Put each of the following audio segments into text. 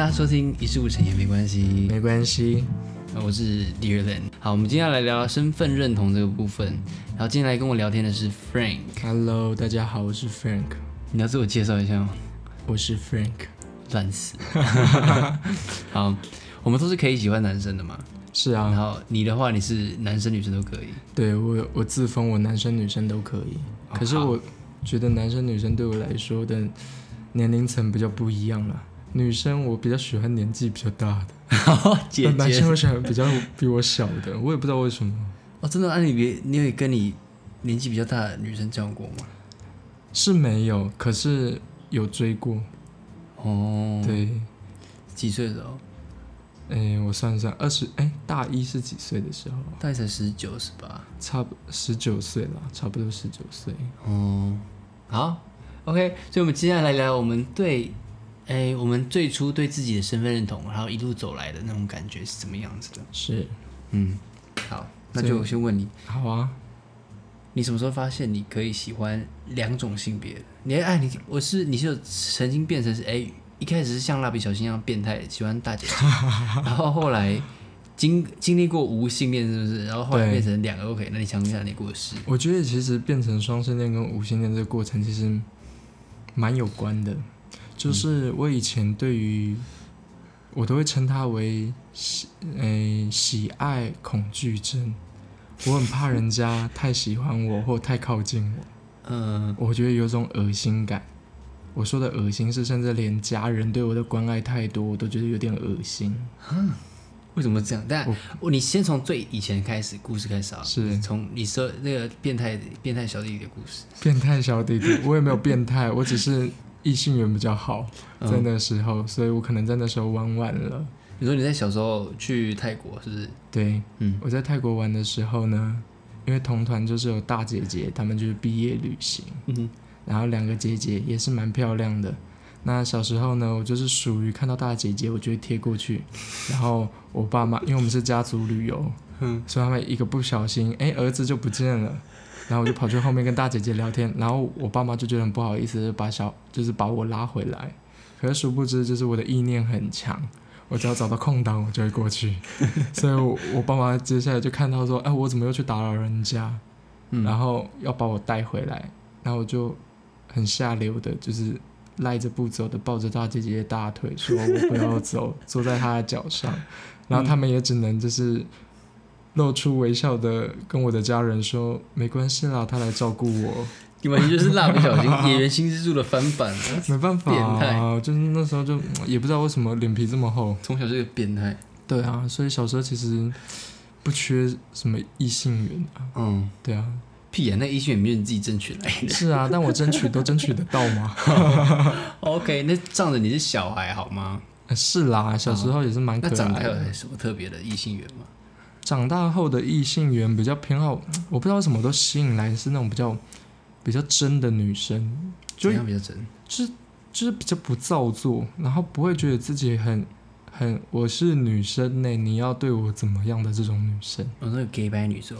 大家收听一事无成也没关系，没关系。呃我是 Dear Len。好，我们今天要来聊身份认同这个部分。然后今天来跟我聊天的是 Frank，Hello，大家好，我是 Frank，你要自我介绍一下吗？我是 Frank。烂死。好，我们都是可以喜欢男生的嘛。是啊然啊，后你的话，你是男生女生都可以。对我我自封我男生女生都可以，可是我觉得男生女生对我来说的年龄层比较不一样了。女生我比较喜欢年纪比较大的，姐姐男姐生我喜欢比较比我小的，我也不知道为什么。哦，真的？那、你别，你有跟你年纪比较大的女生交往过吗？是没有，可是有追过。哦，，对，几岁的时候？哎，我算算，二十哎，大一是几岁的时候？大概才十九是吧？差不十九岁了，差不多十九岁。哦，好，OK，所以我们接下来聊我们对，哎，我们最初对自己的身份认同，然后一路走来的那种感觉是怎么样子的？是，嗯，好，那就先问你，好啊。你什么时候发现你可以喜欢两种性别的？你哎，你我是你是有曾经变成是哎，一开始是像蜡笔小新一样变态，喜欢大姐姐，然后后来经经历过无性恋是不是？然后后来变成两个 OK，那你讲一下你的故事。我觉得其实变成双性恋跟无性恋这个过程其实蛮有关的，就是我以前对于我都会称它为喜诶、喜爱恐惧症，我很怕人家太喜欢我 或太靠近我，嗯，我觉得有种恶心感。我说的恶心是，甚至连家人对我的关爱太多，我都觉得有点恶心。为什么这样？但我我你先从最以前开始故事开始啊，是从你说那个变态变态小弟弟的故事。变态小弟弟，我也没有变态，我只是异性缘比较好，在嗯，那时候，所以我可能在那时候玩晚了。你说你在小时候去泰国是不是？对，嗯我在泰国玩的时候呢，因为同团就是有大姐姐，她们就是毕业旅行，嗯然后两个姐姐也是蛮漂亮的。那小时候呢，我就是属于看到大姐姐，我就会贴过去，然后我爸妈，因为我们是家族旅游，嗯，所以他们一个不小心，哎，儿子就不见了，然后我就跑去后面跟大姐姐聊天，然后我爸妈就觉得很不好意思，就把小就是把我拉回来，可是殊不知就是我的意念很强，我只要找到空档我就会过去，所以我我爸妈接下来就看到说，哎，我怎么又去打扰人家，嗯。然后要把我带回来，然后我就很下流的，就是赖着不走的抱着大姐姐的大腿，说我不要走，坐在她的脚上，然后他们也只能就是露出微笑的跟我的家人说，没关系啦，他来照顾我，你完全就是蜡笔小新演员新之助的翻版 啊！没办法、变态啊，就是那时候就也不知道为什么脸皮这么厚，从小就是个变态。对啊，所以小时候其实不缺什么异性缘啊，嗯，对啊，屁呀、那医学里面你自己争取来的。是啊，但我争取都争取得到吗？OK，那仗着你是小孩好吗？呃 是啦，小时候也是蛮可那长大还有爱的。什么特别的异性缘吗？长大后的异性缘比较偏好，我不知道为什么都吸引来是那种比较比较真的女生，就样比较真？就是就是比较不造作，然后不会觉得自己很很我是女生呢，你要对我怎么样的这种女生。我、哦那个 gay 白女生，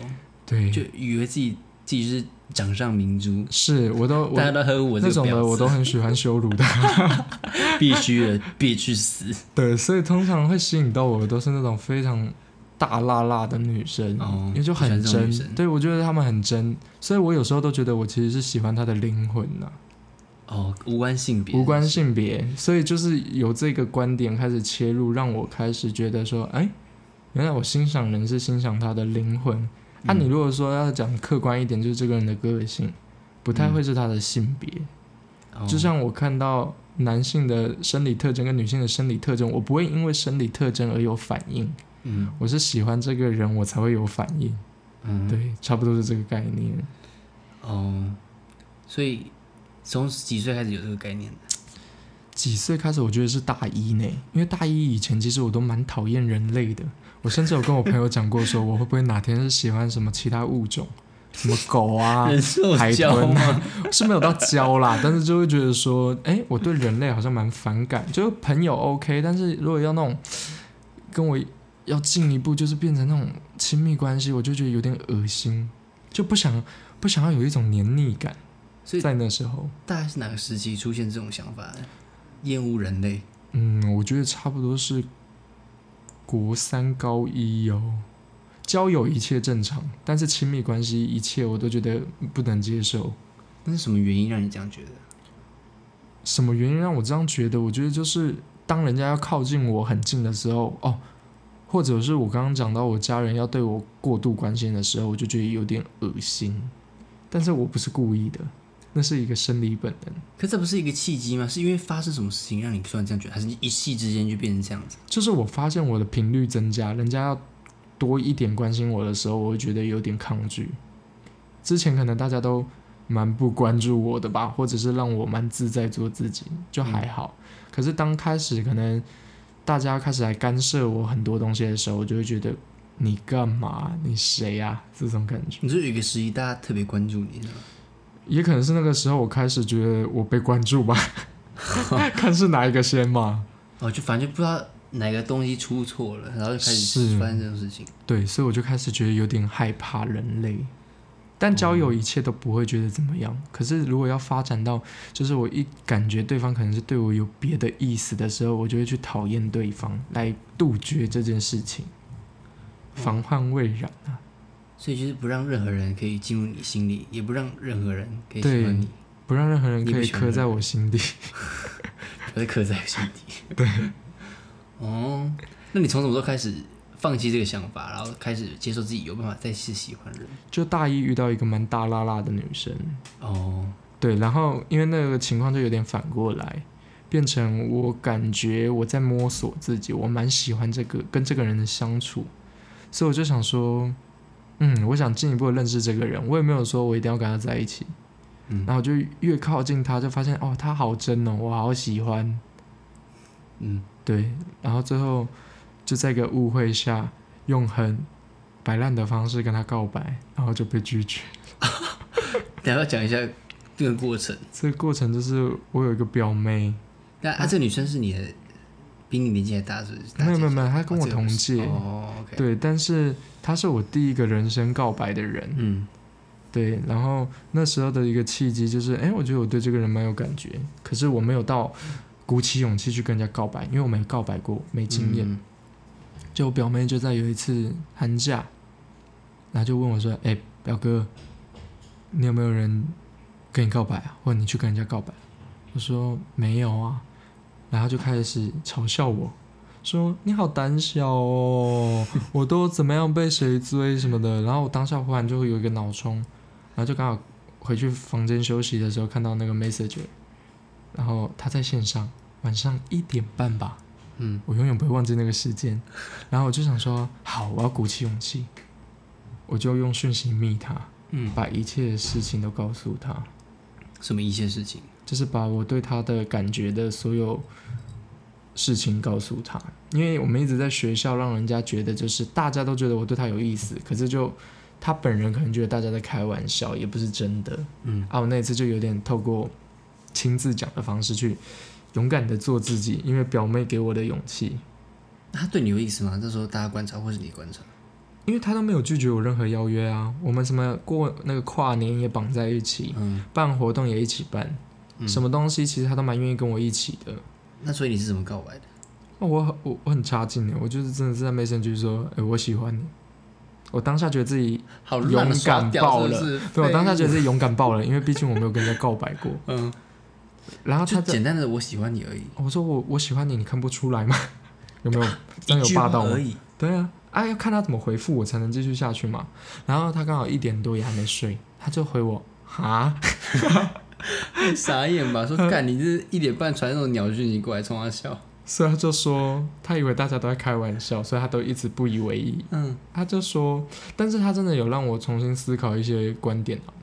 对，就以为自己自己是掌上明珠，是我都大家都呵护我这那种的我都很喜欢羞辱的。必须的，必须死。对，所以通常会吸引到我的都是那种非常大辣辣的女生，哦因为就很真。对，我觉得他们很真，所以我有时候都觉得我其实是喜欢她的灵魂呐、哦，无关性别，无关性别。所以就是有这个观点开始切入，让我开始觉得说，哎，原来我欣赏人是欣赏他的灵魂。那、嗯你如果说要讲客观一点，就是这个人的个性，不太会是他的性别。哦就像我看到男性的生理特征跟女性的生理特征，我不会因为生理特征而有反应，嗯我是喜欢这个人，我才会有反应。嗯，对，差不多是这个概念。哦，所以从几岁开始有这个概念的？几岁开始，我觉得是大一呢，因为大一以前其实我都蛮讨厌人类的，我甚至有跟我朋友讲过，说我会不会哪天是喜欢什么其他物种，什么狗啊、海？豚啊，是没有到交啦，但是就会觉得说，哎、我对人类好像蛮反感，就是朋友 OK，但是如果要那种跟我要进一步，就是变成那种亲密关系，我就觉得有点恶心，就不想不想要有一种黏腻感，所以在那时候。大概是哪个时期出现这种想法的？厌恶人类，嗯，我觉得差不多是国三高一哦。交友一切正常，但是亲密关系一切我都觉得不能接受。那是什么原因让你这样觉得？什么原因让我这样觉得？我觉得就是当人家要靠近我很近的时候，哦，或者是我刚刚讲到我家人要对我过度关心的时候，我就觉得有点恶心。但是我不是故意的，那是一个生理本能。可这不是一个契机吗？是因为发生什么事情让你突然这样觉得，还是一夕之间就变成这样子？就是我发现我的频率增加，人家要多一点关心我的时候，我会觉得有点抗拒。之前可能大家都蛮不关注我的吧，或者是让我蛮自在做自己，就还好。可是当开始可能大家开始来干涉我很多东西的时候，我就会觉得你干嘛？你谁呀、这种感觉。你说有一个时期大家特别关注你，是吗？也可能是那个时候我开始觉得我被关注吧，看是哪一个先嘛。哦，就反正就不知道哪个东西出错了，然后就开始是发生这种事情。对，所以我就开始觉得有点害怕人类。但交友一切都不会觉得怎么样，可是如果要发展到，就是我一感觉对方可能是对我有别的意思的时候，我就会去讨厌对方，来杜绝这件事情，防患未然啊。所以就是不让任何人可以进入你心里，也不让任何人可以喜对欢你，不让任何人可以 刻在我心底。不是刻在心底。对。哦，那你从什么时候开始放弃这个想法，然后开始接受自己有办法再次喜欢人？就大一遇到一个蛮大拉拉的女生，哦，对，然后因为那个情况就有点反过来，变成我感觉我在摸索自己，我蛮喜欢这个跟这个人的相处，所以我就想说，嗯，我想进一步地认识这个人，我也没有说我一定要跟他在一起，嗯。然后就越靠近他，就发现哦，他好真哦，我好喜欢，嗯，对，然后最后就在一个误会下，用很摆烂的方式跟他告白，然后就被拒绝。等一下要讲一下这个过程。这个过程就是我有一个表妹，那啊，这个女生是你的，比你年纪还大，是不是？没有没有没有，她哦跟我同届，对，但是她是我第一个人生告白的人，嗯对，然后那时候的一个契机就是，哎，我觉得我对这个人蛮有感觉，可是我没有到鼓起勇气去跟人家告白，因为我没告白过，没经验。嗯就我表妹就在有一次寒假，然后就问我说：“哎、表哥，你有没有人跟你告白啊？或者你去跟人家告白？”我说：“没有啊。”然后就开始嘲笑我，说：“你好胆小哦，我都怎么样被谁追什么的。”然后我当下忽然就会有一个脑冲，然后就刚好回去房间休息的时候看到那个 message，然后他在线上，晚上一点半吧。嗯，我永远不会忘记那个时间。然后我就想说，好，我要鼓起勇气，我就用讯息密他，嗯，把一切事情都告诉他，什么一些事情？就是把我对他的感觉的所有事情告诉他。因为我们一直在学校让人家觉得，就是大家都觉得我对他有意思，可是就他本人可能觉得大家在开玩笑，也不是真的。嗯啊，我那一次就有点透过亲自讲的方式去勇敢的做自己，因为表妹给我的勇气。那他对你有意思吗？这时候大家观察，或是你观察？因为他都没有拒绝我任何邀约啊，我们什么过那个跨年也绑在一起，嗯，办活动也一起办，嗯什么东西其实他都蛮愿意跟我一起的。那所以你是怎么告白的？哦我很我我很差劲的，我就是真的是在 Messenger 说，哎、我喜欢你。我当下觉得自己，好勇敢爆了是是对我当下觉得自己勇敢爆了，因为毕竟我没有跟人家告白过。嗯，就然后他在简单的我喜欢你而已，我说我我喜欢你，你看不出来吗？有没有 这样一句话有霸道吗而？已。对啊，啊要看他怎么回复我才能继续下去嘛。然后他刚好一点多也还没睡，他就回我哈，傻眼吧？说干，你是一点半传那种鸟讯息过来冲他笑。所以他就说他以为大家都在开玩笑，所以他都一直不以为意。嗯他就说，但是他真的有让我重新思考一些观点啊。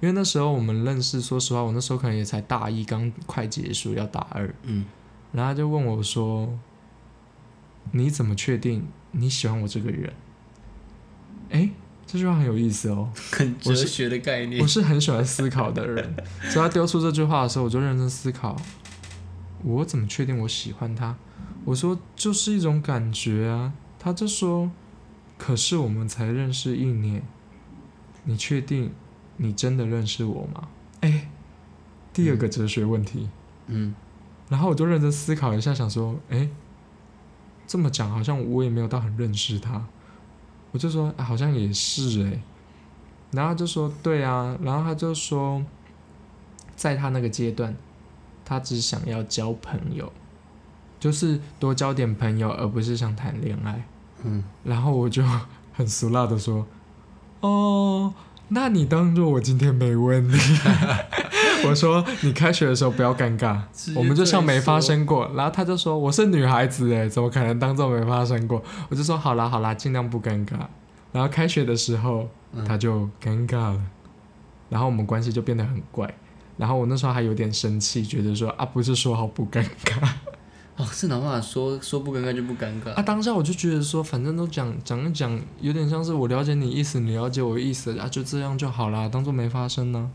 因为那时候我们认识，说实话，我那时候可能也才大一，刚快结束要大二，嗯，然后他就问我说：“你怎么确定你喜欢我这个人？”哎，这句话很有意思哦。很哲学的概念我。是很喜欢思考的人，所以他丢出这句话的时候，我就认真思考，我怎么确定我喜欢他？我说就是一种感觉啊。他就说，可是我们才认识一年，你确定你真的认识我吗？哎，第二个哲学问题，嗯，然后我就认真思考一下，想说，哎，这么讲好像我也没有到很认识他，我就说，啊、好像也是哎，然后他就说，对啊，然后他就说，在他那个阶段，他只想要交朋友，就是多交点朋友，而不是想谈恋爱。嗯，然后我就很俗辣的说：“哦，那你当做我今天没问你。”我说：“你开学的时候不要尴尬我们就像没发生过。”然后他就说：“我是女孩子哎，怎么可能当做没发生过？”我就说：“好啦好啦，尽量不尴尬。”然后开学的时候嗯他就尴尬了，然后我们关系就变得很怪。然后我那时候还有点生气，觉得说啊，不是说好不尴尬哦，是哪办法说说不尴尬就不尴尬？啊？当下我就觉得说，反正都讲讲一讲，有点像是我了解你意思，你了解我意思啊，就这样就好啦，当做没发生呢、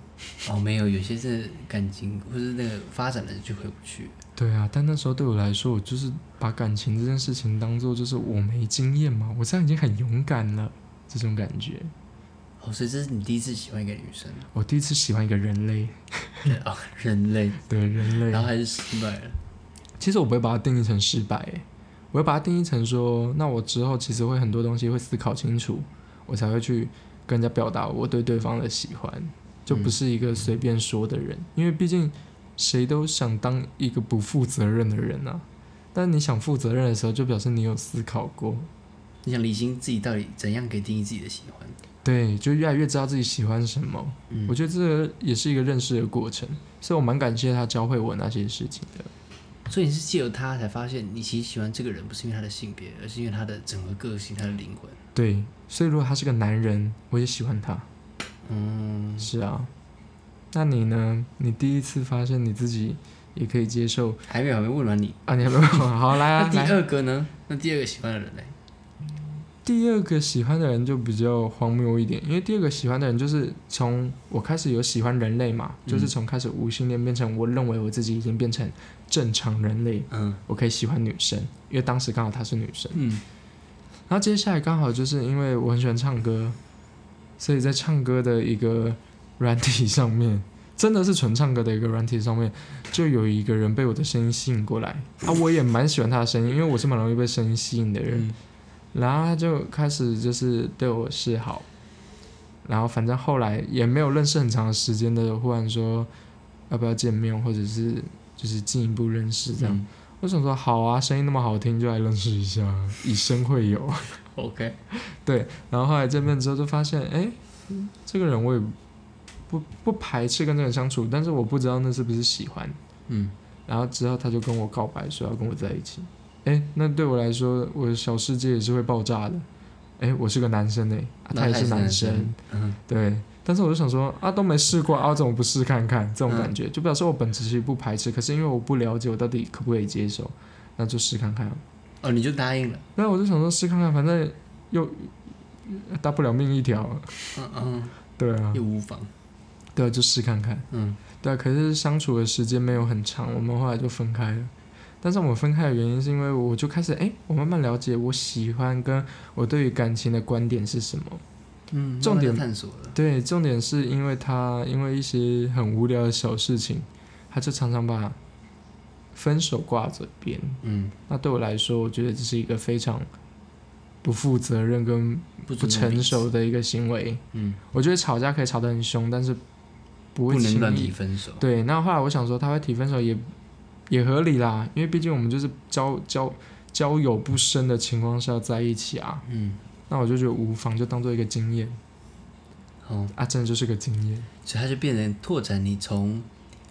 哦，没有，有些是感情或是那个发展了就回不去。对啊，但那时候对我来说，我就是把感情这件事情当做就是我没经验嘛，我这样已经很勇敢了，这种感觉。哦，所以这是你第一次喜欢一个女生，我第一次喜欢一个人类，哦，人类，对人类然，后还是失败了。其实我不会把它定义成失败，诶，我会把它定义成说，那我之后其实会很多东西会思考清楚，我才会去跟人家表达我对对方的喜欢，就不是一个随便说的人，因为毕竟谁都想当一个不负责任的人啊。但你想负责任的时候，就表示你有思考过，你想理清自己到底怎样可以定义自己的喜欢？对，就越来越知道自己喜欢什么。嗯我觉得这个也是一个认识的过程，所以我蛮感谢他教会我那些事情的。所以你是借由他才发现，你其实喜欢这个人，不是因为他的性别，而是因为他的整个个性、他的灵魂。对，所以如果他是个男人，我也喜欢他。嗯，是啊，那你呢？你第一次发现你自己也可以接受还没有还没问完你。啊？你还没问完好来啊，那第。二个呢？那第二个喜欢的人呢？第二个喜欢的人就比较荒谬一点，因为第二个喜欢的人就是从我开始有喜欢人类嘛，嗯就是从开始无性恋变成我认为我自己已经变成正常人类，嗯我可以喜欢女生，因为当时刚好她是女生。嗯，然后接下来刚好就是因为我很喜欢唱歌，所以在唱歌的一个软体上面，真的是纯唱歌的一个软体上面，就有一个人被我的声音吸引过来啊，我也蛮喜欢他的声音，因为我是蛮容易被声音吸引的人。嗯然后他就开始就是对我示好，然后反正后来也没有认识很长时间的，忽然说要不要见面，或者是就是进一步认识这样。嗯我想说好啊，声音那么好听，就来认识一下，以身会友。，OK，对，然后后来见面之后就发现，哎，这个人我也不不排斥跟这个人相处，但是我不知道那是不是喜欢。嗯，然后之后他就跟我告白，说要跟我在一起。哎，那对我来说，我的小世界也是会爆炸的。哎，我是个男生哎、啊他也是男生，，嗯，对。但是我就想说啊，都没试过啊，我怎么不试看看？这种感觉，就表示我本质其实不排斥，可是因为我不了解我到底可不可以接受，那就试看看。哦，你就答应了，那我就想说试看看，反正又大不了命一条，嗯嗯，对啊，又无妨，对啊，就试看看。嗯对啊，可是相处的时间没有很长，我们后来就分开了。但是我们分开的原因是因为我就开始哎，我慢慢了解我喜欢跟我对于感情的观点是什么。嗯，重点探索了，对，重点是因为他因为一些很无聊的小事情，他就常常把分手挂嘴边。嗯，那对我来说，我觉得这是一个非常不负责任跟不成熟，的一个行为。嗯，我觉得吵架可以吵得很凶，但是不会轻不能乱易提分手，对，那后来我想说，他会提分手也也合理啦，因为毕竟我们就是交交交友不深的情况下在一起啊。嗯，那我就觉得无妨，就当做一个经验哦，啊，真的就是个经验。所以它就变成拓展你从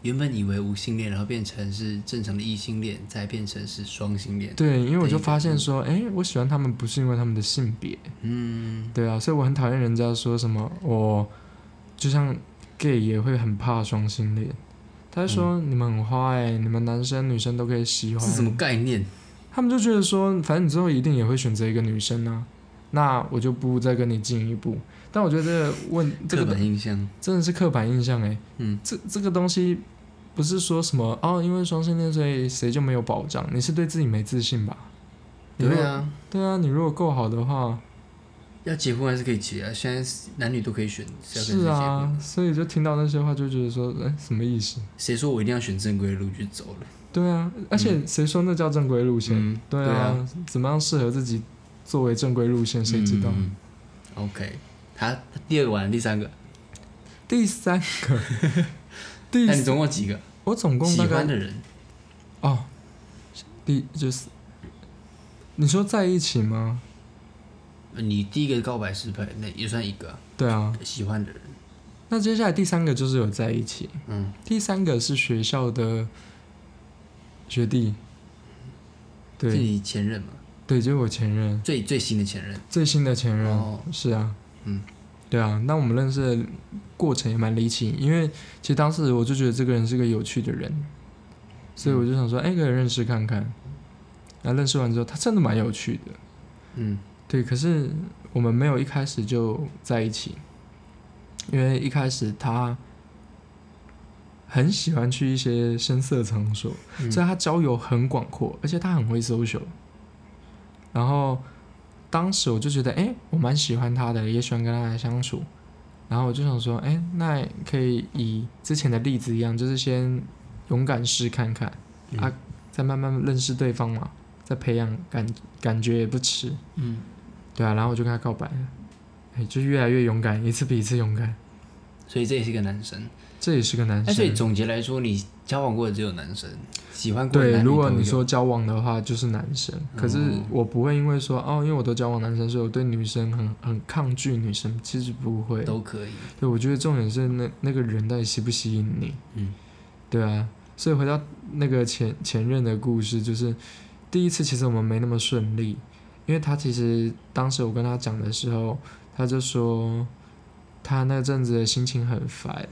原本以为无性恋，然后变成是正常的异性恋，再变成是双性恋，对，因为我就发现说，哎、我喜欢他们不是因为他们的性别，嗯对啊，所以我很讨厌人家说什么我就像 gay 也会很怕双性恋。他就说、你们很花哎、你们男生女生都可以喜欢，是什么概念？他们就觉得说，反正你之后一定也会选择一个女生啊，那我就不再跟你进一步。但我觉得问这刻个板印象，真的是刻板印象哎、嗯，这这个东西不是说什么哦，因为双性恋所以谁就没有保障，你是对自己没自信吧？对啊，对啊，你如果够好的话，要结婚还是可以结啊，现在男女都可以选是要跟谁结是啊。，所以就听到那些话就觉得说，哎、什么意思？谁说我一定要选正规的路去走了？对啊，而且谁说那叫正规路线？嗯对对啊，怎么样适合自己作为正规路线，谁知道？嗯嗯嗯 OK，他第二个完了，第三个，第三个，第那你总共几个？我总共喜大概欢的人，哦，第就是你说在一起吗？你第一个告白失败，那也算一个啊、对啊，喜欢的人。那接下来第三个就是有在一起，嗯，第三个是学校的学弟，对。是对你前任嘛？对，就是我前任，最最新的前任。最新的前任，哦。是啊，嗯，对啊，那我们认识的过程也蛮离奇，因为其实当时我就觉得这个人是个有趣的人，所以我就想说，哎、可以认识看看。然后认识完之后，他真的蛮有趣的，嗯对，可是我们没有一开始就在一起，因为一开始他很喜欢去一些深色场所，嗯所以他交友很广阔，而且他很会 social。然后当时我就觉得，哎、我蛮喜欢他的，也喜欢跟他来相处。然后我就想说，哎、那可以以之前的例子一样，就是先勇敢试看看，嗯啊再慢慢认识对方嘛，再培养感感觉也不迟。嗯，对啊，然后我就跟他告白了，哎，就越来越勇敢，一次比一次勇敢。所以这也是一个男生。这也是个男生所以生。总结来说，你交往过的只有男生，喜欢过的对，如果你说交往的话，就是男生。可是哦我不会因为说哦，因为我都交往男生，所以我对女生很很抗拒女生。其实不会。都可以，对，我觉得重点是那那个人到底吸不吸引你。嗯，对啊。所以回到那个前前任的故事，就是第一次其实我们没那么顺利，因为他其实当时我跟他讲的时候，他就说他那阵子的心情很烦，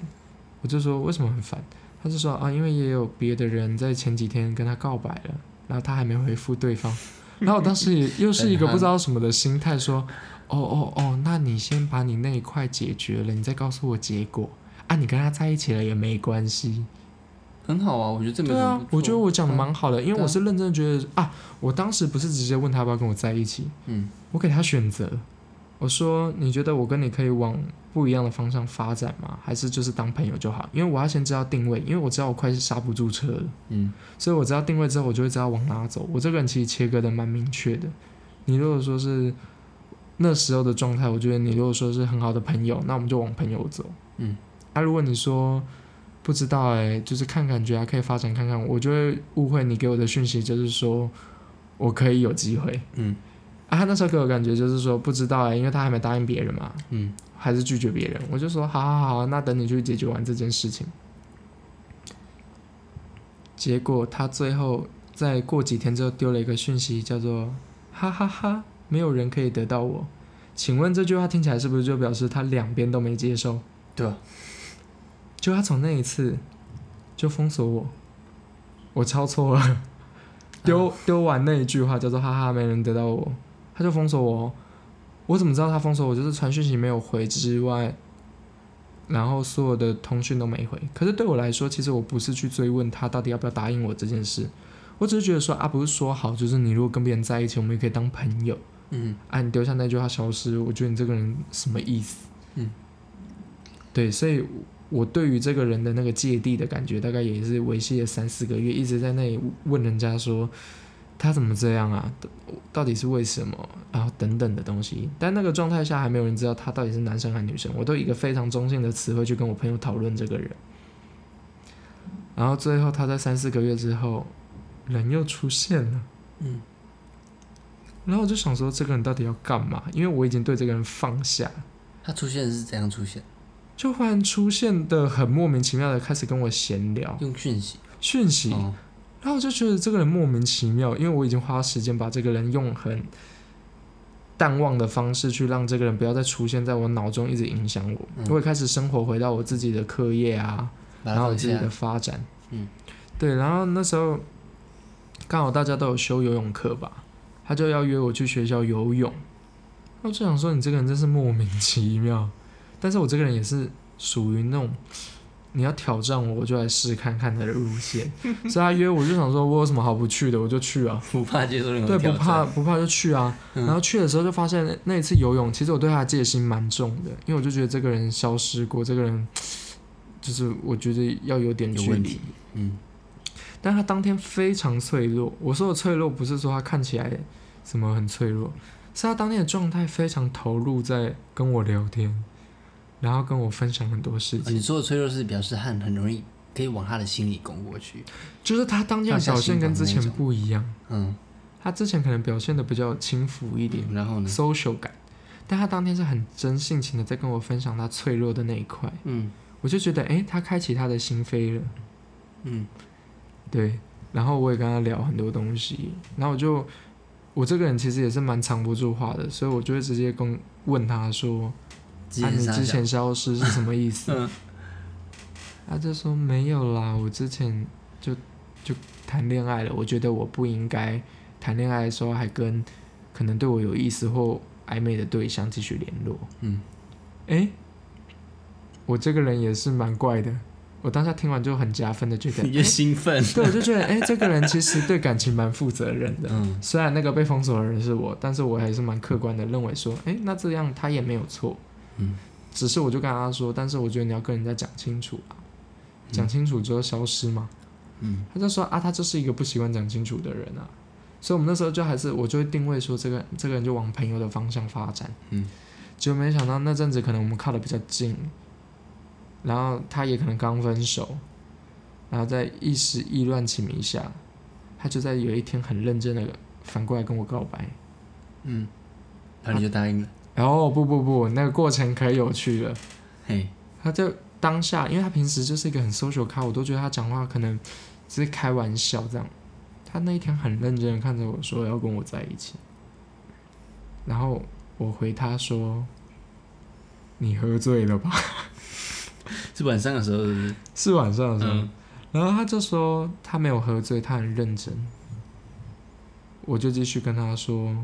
我就说为什么很烦？他就说啊，因为也有别的人在前几天跟他告白了，然后他还没回复对方，然后我当时也又是一个不知道什么的心态，说哦哦哦，那你先把你那一块解决了，你再告诉我结果啊，你跟他在一起了也没关系。很好啊，我觉得这没对啊什么不，错我觉得我讲的蛮好的，因为我是认真的觉得啊，我当时不是直接问他要不要跟我在一起，嗯我给他选择，我说你觉得我跟你可以往不一样的方向发展吗？还是就是当朋友就好？因为我要先知道定位，因为我知道我快是刹不住车了，嗯所以我知道定位之后，我就会知道往哪走。我这个人其实切割的蛮明确的。你如果说是那时候的状态，我觉得你如果说是很好的朋友，那我们就往朋友走。嗯，啊，如果你说不知道哎、就是看感觉还，可以发展看看，我就会误会你给我的讯息，就是说我可以有机会。嗯啊，他那时候给我感觉就是说不知道哎、因为他还没答应别人嘛，嗯还是拒绝别人。我就说好好好，那等你去解决完这件事情。结果他最后在过几天之后丢了一个讯息，叫做“哈哈哈没有人可以得到我”。请问这句话听起来是不是就表示他两边都没接受？对啊，就他从那一次就封锁我，我抄错了，丢丢完那一句话叫做“哈哈，没人得到我”，他就封锁我哦。我怎么知道他封锁我？就是传讯息没有回之外，然后所有的通讯都没回。可是对我来说，其实我不是去追问他到底要不要答应我这件事，我只是觉得说啊，不是说好，就是你如果跟别人在一起，我们也可以当朋友。嗯啊，你丢下那句话消失，我觉得你这个人什么意思？嗯，对，所以我对于这个人的那个芥蒂的感觉，大概也是维系了三四个月，一直在那里问人家说他怎么这样啊？到底是为什么？然后等等的东西。但那个状态下，还没有人知道他到底是男生还是女生。我都以一个非常中性的词汇去跟我朋友讨论这个人，然后最后他在三四个月之后，人又出现了。嗯然后我就想说，这个人到底要干嘛？因为我已经对这个人放下，他出现是怎样出现？就忽然出现的很莫名其妙的开始跟我闲聊用讯息。讯息，哦，然后我就觉得这个人莫名其妙，因为我已经花时间把这个人用很淡忘的方式去让这个人不要再出现在我脑中，一直影响我。嗯我也开始生活回到我自己的课业啊，然后我自己的。发展。嗯，对，然后那时候刚好大家都有修游泳课吧，他就要约我去学校游泳。我就想说，你这个人真是莫名其妙。但是我这个人也是属于那种你要挑战我，我就来试看看他的路线。所以他约我就想说，我有什么好不去的，我就去啊。不怕接受任何对，不怕不怕就去啊。嗯然后去的时候就发现那那一次游泳，其实我对他的戒心蛮重的，因为我就觉得这个人消失过，这个人就是我觉得要有点距离。嗯但他当天非常脆弱。我说的脆弱不是说他看起来什么很脆弱，是他当天的状态非常投入在跟我聊天，然后跟我分享很多事情。你说的脆弱是表示他很容易可以往他的心里攻过去。就是他当天的表现跟之前不一样，嗯，他之前可能表现的比较轻浮一点。然后呢？social 感，但他当天是很真性情的在跟我分享他脆弱的那一块，嗯。我就觉得，哎，他开启他的心扉了，嗯。对，然后我也跟他聊很多东西，然后我就，我这个人其实也是蛮藏不住话的，所以我就会直接跟问他说，啊，你之前消失是什么意思？嗯他就说没有啦，我之前就就谈恋爱了，我觉得我不应该谈恋爱的时候还跟可能对我有意思或暧昧的对象继续联络。嗯，诶，我这个人也是蛮怪的，我当下听完就很加分的觉得，你就兴奋。对，我就觉得，诶，这个人其实对感情蛮负责任的。嗯虽然那个被封锁的人是我，但是我还是蛮客观的认为说，诶，那这样他也没有错。嗯只是我就跟他说，但是我觉得你要跟人家讲清楚啊，讲清楚之后消失嘛。嗯他就说啊，他就是一个不习惯讲清楚的人啊，所以我们那时候就还是我就会定位说这个这个人就往朋友的方向发展。嗯，结果没想到那阵子可能我们靠的比较近，然后他也可能刚分手，然后在一时意乱情迷下，他就在有一天很认真的反过来跟我告白。嗯，然后你就答应了。然后不不不，那个过程可有趣了。嘿，他就当下，因为他平时就是一个很 social 咖，我都觉得他讲话可能只是开玩笑这样。他那一天很认真的看着我说要跟我在一起，然后我回他说：“你喝醉了吧 是晚上的时候是不是？？”是晚上的时候，嗯然后他就说他没有喝醉，他很认真。我就继续跟他说：“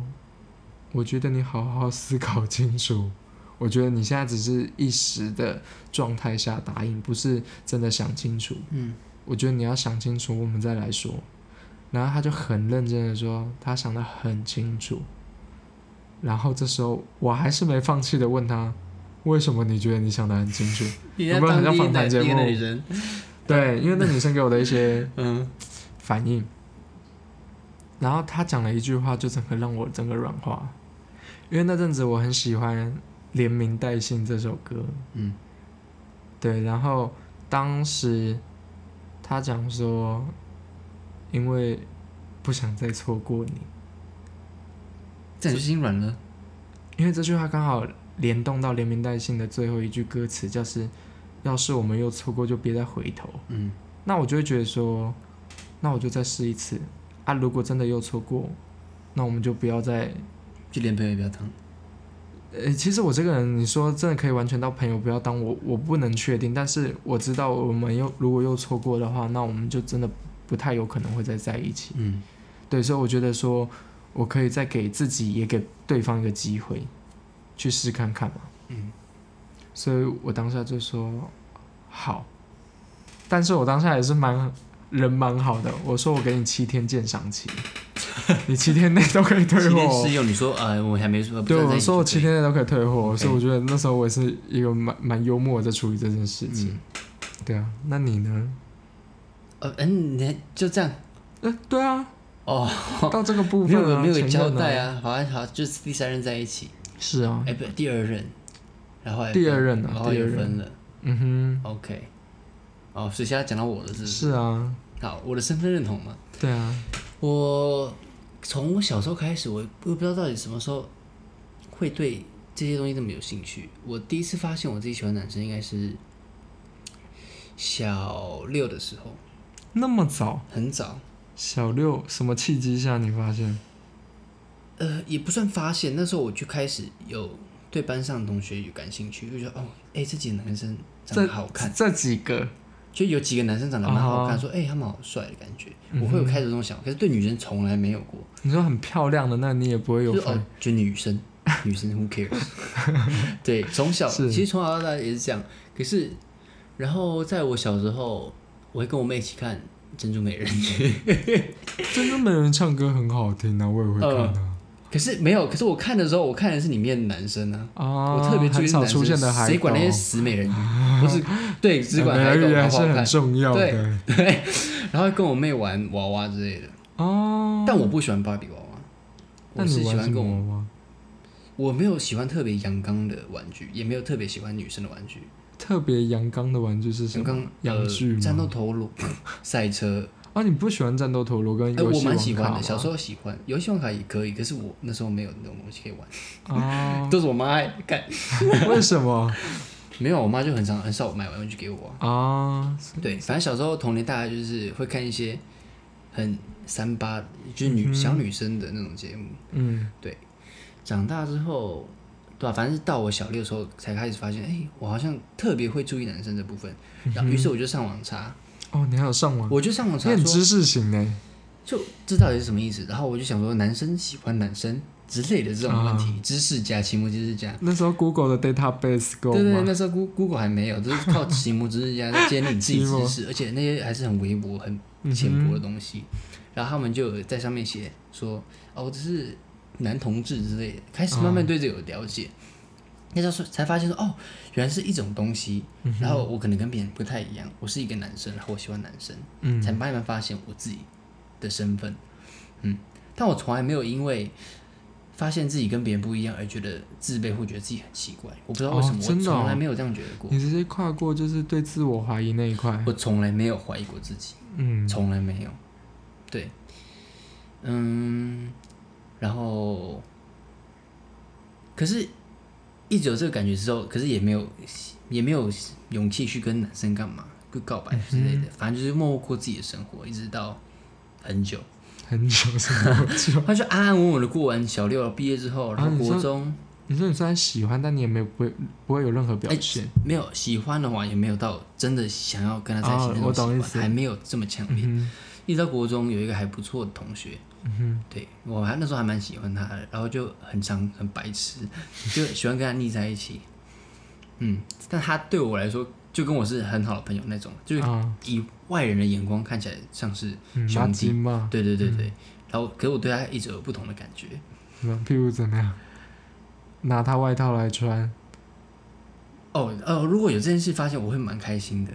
我觉得你好好思考清楚。我觉得你现在只是一时的状态下答应，不是真的想清楚。嗯我觉得你要想清楚，我们再来说。”然后他就很认真的说，他想的很清楚。然后这时候我还是没放弃的问他：“为什么你觉得你想的很清楚 有没有很像访谈节目第一个女生？？” 对，因为那女生给我的一些嗯反应。然后他讲了一句话，就整个让我整个软化。因为那阵子我很喜欢《连名带姓》这首歌，嗯对，然后当时他讲说，因为不想再错过你，这样就心软了。因为这句话刚好联动到《连名带姓》的最后一句歌词，就是“要是我们又错过，就别再回头”。嗯那我就会觉得说，那我就再试一次啊！如果真的又错过，那我们就不要再……就连朋友也不要当。呃，其实我这个人，你说真的可以完全当朋友，不要当我，我不能确定。但是我知道，我们又如果又错过的话，那我们就真的不太有可能会再在一起。嗯对，所以我觉得说，我可以再给自己也给对方一个机会，去试看看嘛。嗯所以我当下就说好，但是我当下也是蛮人蛮好的，我说我给你七天鉴赏期，你七天内都可以退七货。七。天试用，你说呃，我还没说，对，我说我七天。天内都可以退货，所以我觉得那时候我也是一个蛮蛮幽默的在处理这件事情。嗯，对啊，那你呢？呃，嗯，你还就这样。呃，对啊，哦，到这个部没分、啊、有没有交代。啊，好像好就是第三任在一起，是啊，哎，不，第二任，然后第二任啊然后第二任。也分了嗯哼，OK，哦，所以现在讲到我的是？是啊，好，我的身份认同嘛，对啊，我从我小时候开始，我我不知道到底什么时候会对这些东西这么有兴趣。我第一次发现我自己喜欢男生，应该是小六的时候，那么早，很早。小六什么契机下你发现？呃，也不算发现，那时候我就开始有对班上的同学有感兴趣，就觉得哦，哎、这几个男生长得好看，这几个就有几个男生长得蛮好看，哦说哎、他们好帅的感觉，嗯我会有开始这种想法，可是对女生从来没有过，你说很漂亮的，那你也不会有就是哦，就女生，女生 who cares？对，从小其实从小到大也是这样，可是然后在我小时候，我会跟我妹一起看《珍珠美人鱼》，珍珠美人唱歌很好听啊，我也会看啊。可是没有，可是我看的时候，我看的是里面的男生啊，哦，我特别注意男很少出现的生，谁管那些死美人鱼？不是对只管美海狗还是很好不好看，重要对的对，然后跟我妹玩娃娃之类的，哦。但我不喜欢芭比娃娃，我是喜欢跟我娃娃？我没有喜欢特别阳刚的玩具，也没有特别喜欢女生的玩具。特别阳刚的玩具是什么？阳具吗？呃战斗陀螺、赛车，啊，你不喜欢战斗陀螺跟哎、我？蛮喜欢的，小时候喜欢，游戏王卡也可以，可是我那时候没有那种东西可以玩，啊，都是我妈爱干。为什么没有，我妈就很常很少买玩具给我啊、啊？对，反正小时候童年大概就是会看一些很三八，就是女、小女生的那种节目。嗯对长大之后，对吧、反正是到我小六的时候才开始发现，哎、我好像特别会注意男生这部分。然后于是我就上网查，哦，你还有上网？我就上网查很知识型呢。就这到底是什么意思？然后我就想说，男生喜欢男生之类的这种问题，知识家、奇摩知识家。那时候 Google 的 database 够对对，对吗？那时候 Goo- Google 还没有，都是靠奇摩知识家在建立你自己奇摩知识，而且那些还是很微薄、很嗯浅薄的东西。然后他们就有在上面写说，哦，这是男同志之类的，开始慢慢对这个有了解。那时候才发现说，哦，原来是一种东西。嗯然后我可能跟别人不太一样，我是一个男生，然后我喜欢男生，嗯才慢慢发现我自己的身份。嗯，但我从来没有因为发现自己跟别人不一样而觉得自卑或觉得自己很奇怪。我不知道为什么，我从来没有这样觉得过。你直接跨过就是对自我怀疑那一块。我从来没有怀疑过自己，嗯，从来没有。对，嗯，然后，可是，一直有这个感觉之后，可是也没有，也没有勇气去跟男生干嘛，去告白之类的，反正就是默默过自己的生活，一直到很久。很久是多久？他就安安稳稳的过完小六，毕业之后，然后国中、你说你虽然喜欢，但你也没有不会不会有任何表现。没有喜欢的话，也没有到真的想要跟他在一起哦那种喜欢，我懂意思还没有这么强烈。嗯一直到国中有一个还不错的同学，哼，嗯对我还那时候还蛮喜欢他的，然后就很常很白痴，就喜欢跟他腻在一起。嗯，但他对我来说就跟我是很好的朋友那种，就以外人的眼光看起来像是兄弟。对对对对，然后可是我对他一直有不同的感觉。嗯譬如怎么样？拿他外套来穿，哦哦，如果有这件事发现，我会蛮开心的。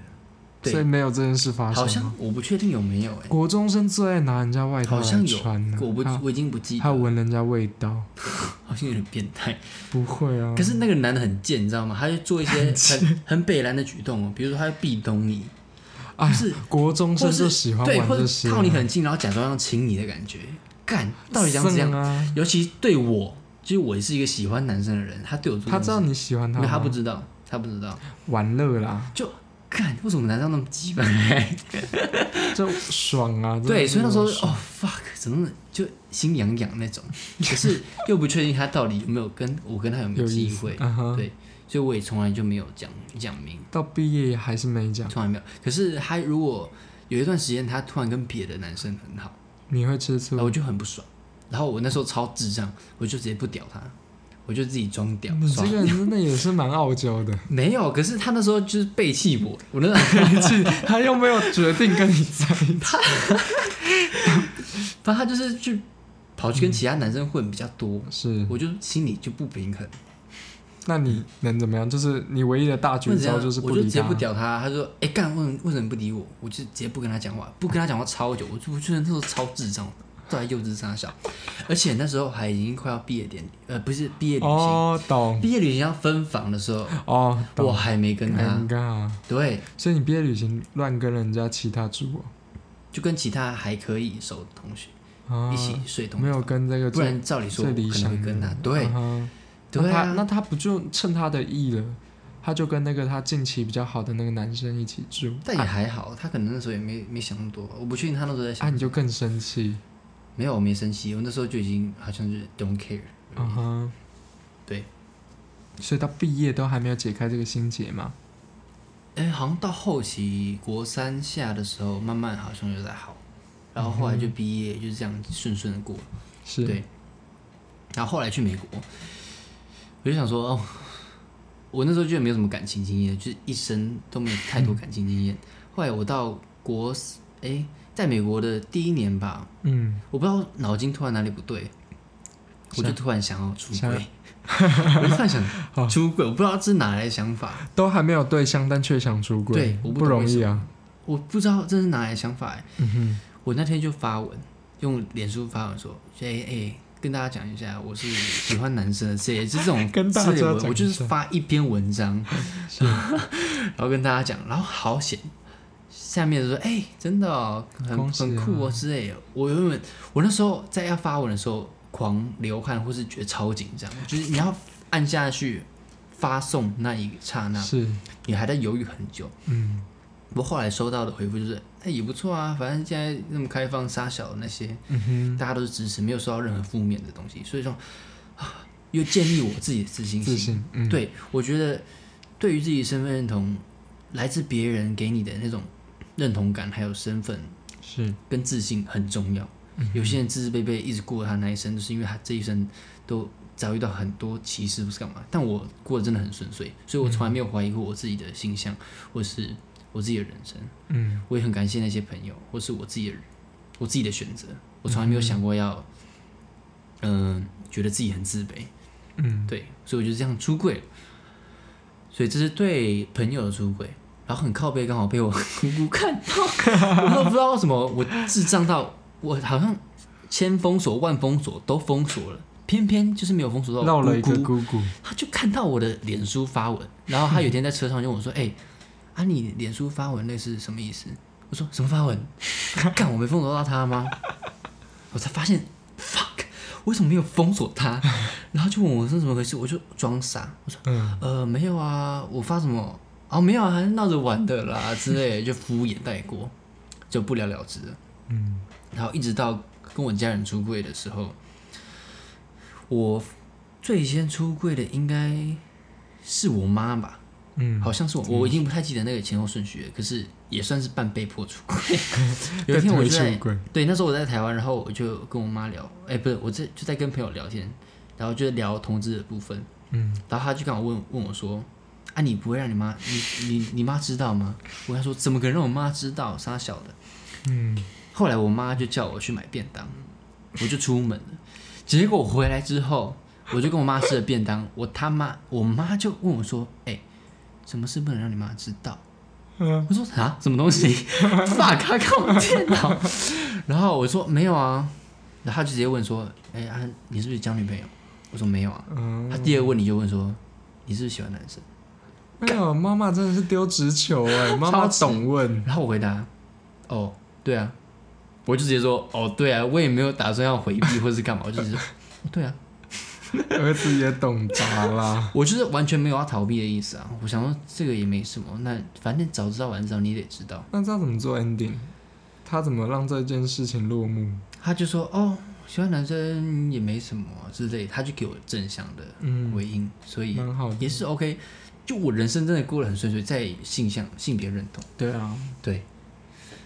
对所以没有这件事发生好？像我不确定有没有哎、国中生最爱拿人家外套来好像有穿呢，我不我已经不记还有得，闻人家味道，好像有点变态。不会啊。可是那个男的很贱，你知道吗？他就做一些很很北蓝的举动哦，比如说他会壁咚你，啊就是国中生或就喜欢对，或者玩这些啊，靠你很近，然后假装要亲你的感觉，干到底想怎样？啊？尤其对我，就是我是一个喜欢男生的人，他对我做他知道你喜欢他？他不知道，他不知道，玩乐啦，就干为什么男生那么鸡巴？就爽啊！对，所以那时候哦 fuck，怎么就心痒痒那种，可是又不确定他到底有没有跟我跟他有没有机会，对，所以我也从来就没有讲讲明，到毕业还是没讲，从来没有。可是他如果有一段时间他突然跟别的男生很好，你会吃醋？我就很不爽，然后我那时候超智障，我就直接不屌他，我就自己装屌，你这个人真的也是蛮傲娇的，没有，可是他那时候就是背弃我，我那 他又没有决定跟你在一起，反正他就是去跑去跟其他男生混比较多，是？我就心里就不平衡。那你能怎么样？就是你唯一的大绝招就是理他我就直接不。屌他，他说：“哎、干，为为什么不理我？”我就直接不跟他讲话，不跟他讲话超久，我就我觉得那时候超智障，都在幼稚傻小，而且那时候还已经快要毕业典礼，呃，不是毕业旅行，哦，懂毕业旅行要分房的时候，哦，我。还没跟他尴，尬，对，所以你毕业旅行乱跟人家其他住就跟其他还可以熟的同学一起睡同没有，跟这个最不然照理说最我可能理想跟他，对对啊，那他不就趁他的意了？他就跟那个他近期比较好的那个男生一起住，但也还好，他可能那时候也没没想那么多，我不确定他那时候在想啊，你就更生气。没有，我没生气，我那时候就已经好像是 don't care，嗯哼，对，所以到毕业都还没有解开这个心结嘛？哎、好像到后期国三下的时候，慢慢好像有在好，然后后来就毕业，就是这样顺顺的过。是，对然后后来去美国，我就想说，哦，我那时候觉得没有什么感情经验，就是一生都没有太多感情经验。后来我到国哎、在美国的第一年吧，嗯，我不知道脑筋突然哪里不对，我就突然想要出想轨，我就突然想 出轨，我不知道这是哪来的想法，都还没有对象，但却想出轨，对我不容易啊。我不知道这是哪来的想法、欸。嗯哼，我那天就发文，用脸书发文说，哎、哎、跟大家讲一下，我是喜欢男生的，这也是这种跟大家我就是下发一篇文章，然后跟大家讲，然后好险，下面就说，哎、真的、哦、很啊很酷哦之类的。我原本我那时候在要发文的时候，狂流汗或是觉得超紧张，就是你要按下去发送那一刹那，是，你还在犹豫很久。嗯，不过后来收到的回复就是，哎、也不错啊，反正现在那么开放、杀小的那些，嗯哼，大家都是支持，没有收到任何负面的东西，所以说啊，又建立我自己的自信心。自信，嗯，，对，我觉得对于自己身份认同，来自别人给你的那种认同感，还有身份是，跟自信很重要。嗯有些人自自卑卑一直过他那一生，就是因为他这一生都遭遇到很多歧视，不是干嘛。但我过得真的很顺遂，所以我从来没有怀疑过我自己的形象，或是我自己的人生。嗯，我也很感谢那些朋友，或是我自己的我自己的选择。我从来没有想过要，嗯、觉得自己很自卑。嗯，对，所以我就这样出柜。所以这是对朋友的出轨，然后很靠背，刚好被我 姑姑看到，我都不知道为什么我智障到我好像千封锁万封锁都封锁了，偏偏就是没有封锁到绕了一姑姑个姑姑，他就看到我的脸书发文，然后他有一天在车上就问我说：“哎、啊，你脸书发文那是什么意思？”我说：“什么发文？干，我没封锁到他吗？”我才发现，fuck，为什么没有封锁他？然后就问我是怎么回事，我就装傻，我说：“嗯，呃，没有啊，我发什么？哦，没有啊，还是闹着玩的啦之类的，就敷衍带过，就不了了之了。”嗯，然后一直到跟我家人出柜的时候，我最先出柜的应该是我妈吧，嗯，好像是我，我已经不太记得那个前后顺序了，可是也算是半被迫出柜。有一天我在对，那时候我在台湾，然后我就跟我妈聊，哎、不是，我在就在跟朋友聊天，然后就聊同志的部分，嗯，然后他就刚好问问我说：“啊，你不会让你妈，你你你妈知道吗？”我跟她说：“怎么可能让我妈知道？傻小的。”嗯，后来我妈就叫我去买便当，我就出门了。结果我回来之后，我就跟我妈吃了便当，我他妈我妈就问我说：“哎、什么事不能让你妈知道？”嗯我说：“啊，什么东西？fuck，他看我电脑。”然后我说：“没有啊。”然后他就直接问说：“哎、啊，你是不是交女朋友？”我说：“没有啊。”嗯，他第二个问题就问说：“你是不是喜欢男生哎呦，妈妈真的是丢直球哎，妈妈懂问？”，然后我回答：“哦，对啊。”我就直接说：“哦，对啊。”我也没有打算要回避或是干嘛，我就 直接说：“哦对啊。”儿子也懂答啦。我就是完全没有要逃避的意思啊！我想说这个也没什么，那反正早知道晚知道，你得知道。那这样怎么做 ending？他怎么让这件事情落幕？他就说哦，喜欢男生也没什么之类，他就给我正向的嗯，回应，所以。也是 OK。就我人生真的过得很顺遂，在性向性别认同，对啊，对，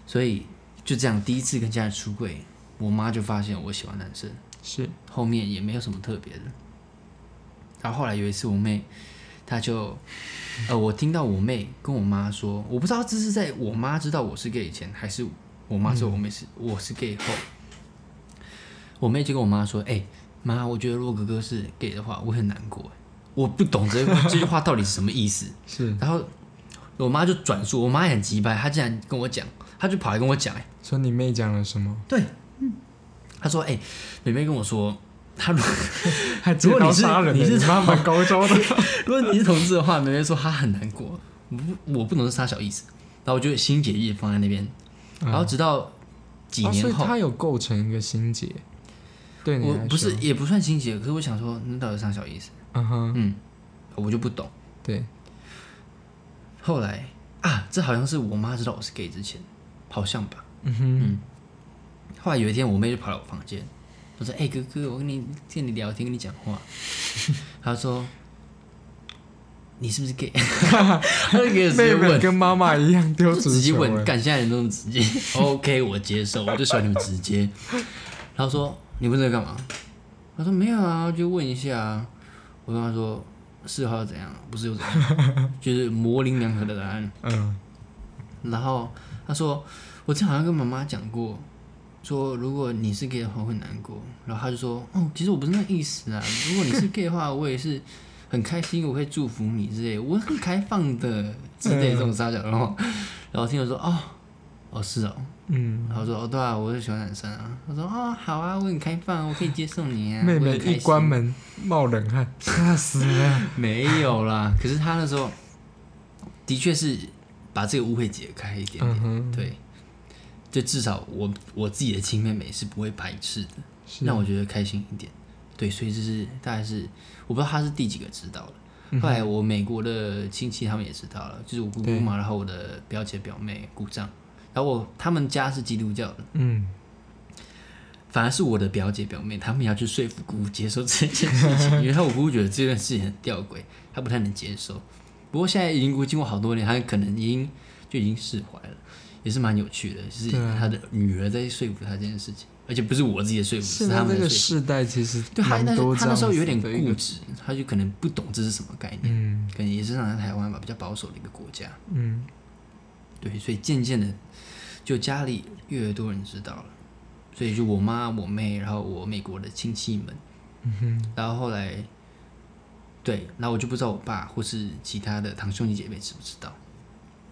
所以就这样第一次跟家人出柜，我妈就发现我喜欢男生，是，后面也没有什么特别的。然后后来有一次我妹，她就，呃，我听到我妹跟我妈说，我不知道这是在我妈知道我是 gay 以前，还是我妈知道我妹是、我是 gay 后，我妹就跟我妈说，哎、妈，我觉得如果哥哥是 gay 的话，我很难过。我不懂这这句话到底是什么意思。是然后我妈就转述，我妈也很急掰，她竟然跟我讲，她就跑来跟我讲，哎，说你妹讲了什么？对，她说，哎、妹妹跟我说，她如果 你是你是你妈蛮高招的。如果你是同志的话，妹妹说她很难过，我不我不懂是啥小意思，然后我就心结一直放在那边，然后直到几年后，他有构成一个心结，对你我不是，也不算心结，可是我想说，那到底是啥小意思？嗯哼，嗯，我就不懂。对，后来啊，这好像是我妈知道我是 gay 之前，好像吧。嗯哼，后来有一天，我妹就跑来我房间，我说：“哎、哥哥，我跟你跟你聊天，跟你讲话。”她说：“你是不是 gay？” 她就给我直妹妹接问，跟妈妈一样丢就直接问，欸，干现在人都这么直接，OK，我接受，我就喜欢你们直接。然后说：“你问这个干嘛？”她说：“没有啊，就问一下啊。”我跟他说：“事后要怎样，不是又怎样，就是模棱两可的答案。嗯然后他说，我之前好像跟妈妈讲过，说如果你是 gay 的话我会难过。然后他就说，哦，其实我不是那个意思啊，如果你是 gay 的话，我也是很开心，我会祝福你之类，我很开放的之类这种撒娇。然后，然后听我说，哦，哦是哦，嗯，然后说，哦对啊，我是喜欢男生啊。我说，哦好啊，我很开放，我可以接受你啊。妹妹一关门冒冷汗，吓死了。没有啦，可是他那时候的确是把这个误会解开一点点，嗯，对，就至少我我自己的亲妹妹是不会排斥的，让我觉得开心一点。对，所以这是大概是我不知道他是第几个知道了。嗯后来我美国的亲戚他们也知道了，就是我姑姑嘛，然后我的表姐表妹姑丈，然后我他们家是基督教的，嗯，反而是我的表姐表妹，他们要去说服姑姑接受这件事情，因为她我姑姑觉得这件事情很吊诡，她不太能接受。不过现在已经经过好多年，她可能已经就已经释怀了，也是蛮有趣的。就是她的女儿在说服她这件事情，而且不是我自己的说服，是他们的。世代其实对，她但是蛮多这样她那时候有点固执，他就可能不懂这是什么概念，嗯可能也是生长在台湾吧，比较保守的一个国家。嗯，对，所以渐渐的，就家里越来越多人知道了，所以就我妈、我妹，然后我美国的亲戚们，嗯哼，然后后来，对，然后我就不知道我爸或是其他的堂兄弟姐妹知不知道，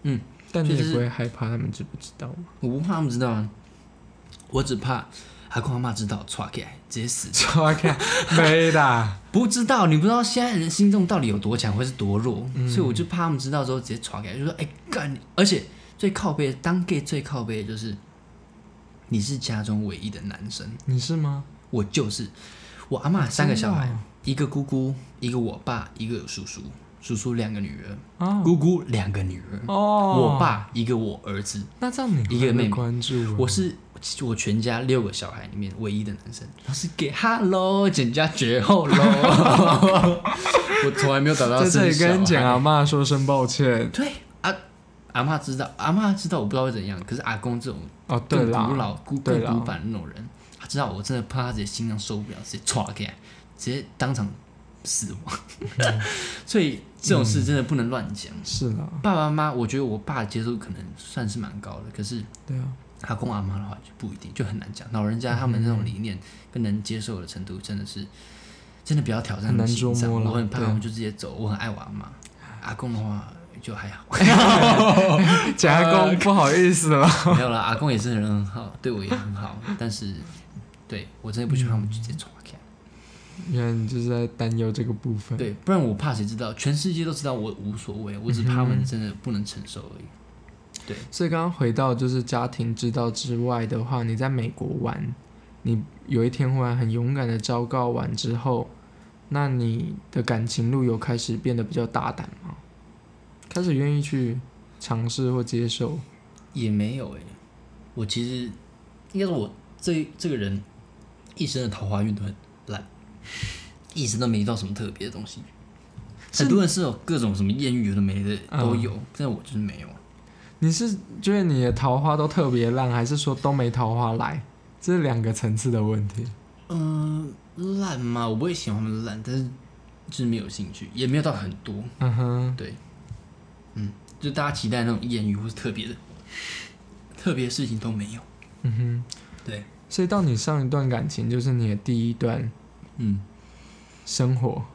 嗯但是也不会害怕他们知不知道吗？我不怕他们知道啊，我只怕阿公阿妈知道，歘起来直接死。抓开 没的，不知道，你不知道现在人心中到底有多强，或是多弱，所以我就怕他们知道之后直接歘起来，就说哎干你，而且最靠背当 gay 最靠背的就是你是家中唯一的男生。你是吗？我就是。我阿妈三个小孩，真的哦。一个姑姑，一个我爸，一个叔叔，叔叔两个女儿，哦。姑姑两个女儿，哦，我爸一个我儿子，那这样你一个妹妹关注。啊，我是我全家六个小孩里面唯一的男生，他是给 Hello 简家绝后喽，我从来没有找到在这里小跟简孩阿妈说声抱歉。对啊，阿妈知道，阿妈知道我不知道会怎样，可是阿公这种哦，对更啦，古老、古板的那种人，他知道我真的怕他自己心脏受不了，直接歘给，直接当场死亡。嗯 所以这种事真的不能乱讲。是啦，爸爸妈妈，我觉得我爸的接受可能算是蛮高的，可是对啊，阿公阿妈的话就不一定，就很难讲。老人家他们那种理念跟能接受的程度，真的是真的比较挑战很难心脏捉摸啦我很怕对他们就直接走，我很爱我阿妈。阿公的话就还好，简阿公不好意思了。没有啦，阿公也是人很好，对我也很好，但是对我真的不喜欢他们直接闯开。原来你就是在担忧这个部分。对，不然我怕谁知道？全世界都知道我无所谓，我只怕他们真的不能承受而已。对，所以刚刚回到就是家庭知道之外的话，你在美国玩，你有一天忽然很勇敢的昭告完之后，那你的感情路有开始变得比较大胆吗？开始愿意去尝试或接受？也没有诶、我其实应该说，我这这个人一生的桃花运都很烂，一直都没遇到什么特别的东西。很多人是有各种什么艳遇，有的没的都有，但我就是没有。你是觉得你的桃花都特别烂，还是说都没桃花来？这是两个层次的问题。嗯、烂吗？我不会喜欢烂，但是就是没有兴趣，也没有到很多。嗯哼，对，嗯，就大家期待那种艳遇或是特别的、特别事情都没有。嗯哼。对，所以到你上一段感情，就是你的第一段嗯，生活，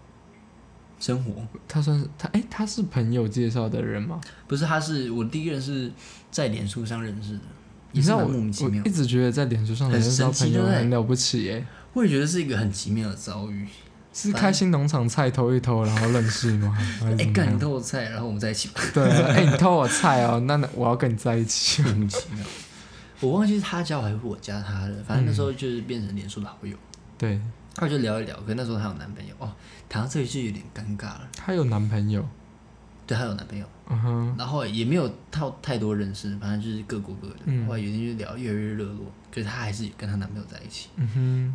生活他算是他哎、他是朋友介绍的人吗？不是，他是我第一个人是在脸书上认识的，你知道我莫名其妙我一。直觉得在脸书上很认识到朋友很了不起耶，我也觉得是一个很奇妙的遭遇。是开心农场菜偷一偷然后认识吗？哎、干你？偷我菜，然后我们在一起吧，对啊，哎、你偷我菜哦，那那我要跟你在一起。莫名其妙。我忘记是他加我还是我加他的，反正那时候就是变成脸书的好友，对，后来就聊一聊。可那时候她有男朋友哦，谈到这里就有点尴尬了。她有男朋友，对，她有男朋友，嗯哼，然后也没有套太多认识，反正就是各过各的。嗯后来有一天就聊越来越热络，可是她还是跟她男朋友在一起。嗯哼，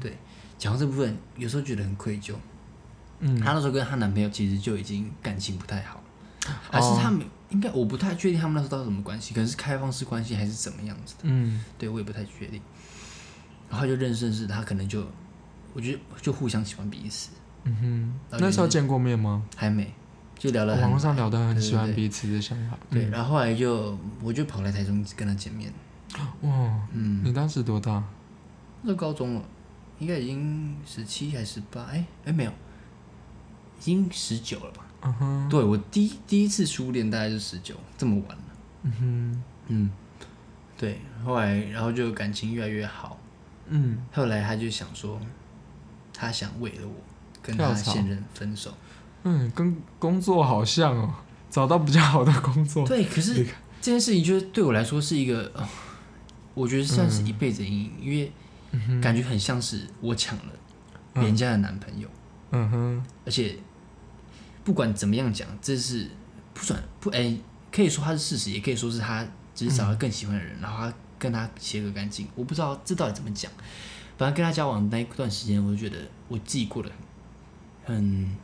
讲到这部分，有时候觉得很愧疚。嗯，她那时候跟她男朋友其实就已经感情不太好，还是哦他们、应该我不太确定他们那时候到底什么关系，可能是开放式关系还是怎么样子的，嗯。对我也不太确定。然后就认识认识，他可能就我觉得就互相喜欢彼此，嗯哼，那时候见过面吗？还没，就聊了很网络上聊得很喜欢彼此的想法。对，然后后来就我就跑来台中跟他见面，嗯，哇，嗯，你当时多大？那高中了，应该已经十七还是十八？哎哎没有，已经十九了吧？嗯哼，对我第一第一次初恋大概是十九，这么晚了。嗯哼，嗯，对，后来然后就感情越来越好，嗯，后来他就想说，他想为了我跟他现任分手。嗯，跟工作好像哦，找到比较好的工作。对，可是你这件事情就是对我来说是一个，呃我觉得算是一辈子的阴影，因为嗯，感觉很像是我抢了别人家的男朋友，嗯哼，而且不管怎么样讲，这是不算不哎、可以说他是事实，也可以说是他只是找到更喜欢的人，然后他跟他切割干净。我不知道这到底怎么讲，反正跟他交往那一段时间，我就觉得我自己过得很很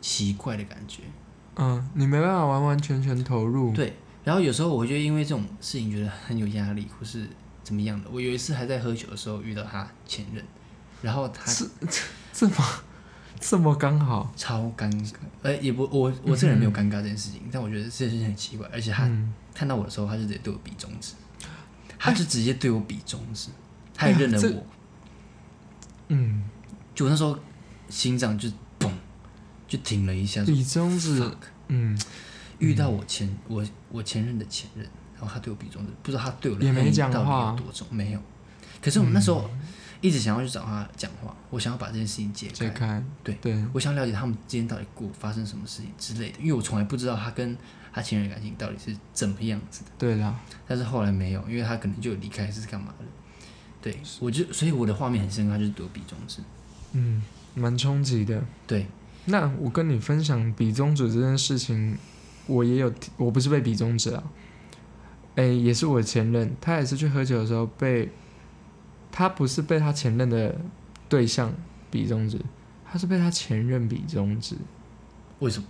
奇怪的感觉。嗯，你没办法完完全全投入。对，然后有时候我就因为这种事情觉得很有压力，或是怎么样的。我有一次还在喝酒的时候遇到他前任，然后他这这么这么刚好。超尴尬，呃，也不我我这个人没有尴尬这件事情，但我觉得这件事情很奇怪，而且他嗯，看到我的时候，他就直接对我比中指，他就直接对我比中指，他也认了哎这我，嗯，就我那时候心脏就嘣就停了一下，说比中指，嗯，遇到我前我我前任的前任，他对我比中指，不知道他对我的也没恨意到底讲话有多重，没有。可是我们那时候一直想要去找他讲话，我想要把这件事情解开，解开。对对，我想了解他们之间到底过发生什么事情之类的，因为我从来不知道他跟他前任感情到底是怎么样子的。对啦，但是后来没有，因为他可能就离开是干嘛的。对，我就所以我的画面很深刻，他就是对我比中指。嗯，蛮冲击的。对，那我跟你分享比中指这件事情，我也有，我不是被比中指啊，哎、也是我前任，他也是去喝酒的时候被，他不是被他前任的对象比中指，他是被他前任比中指，为什么？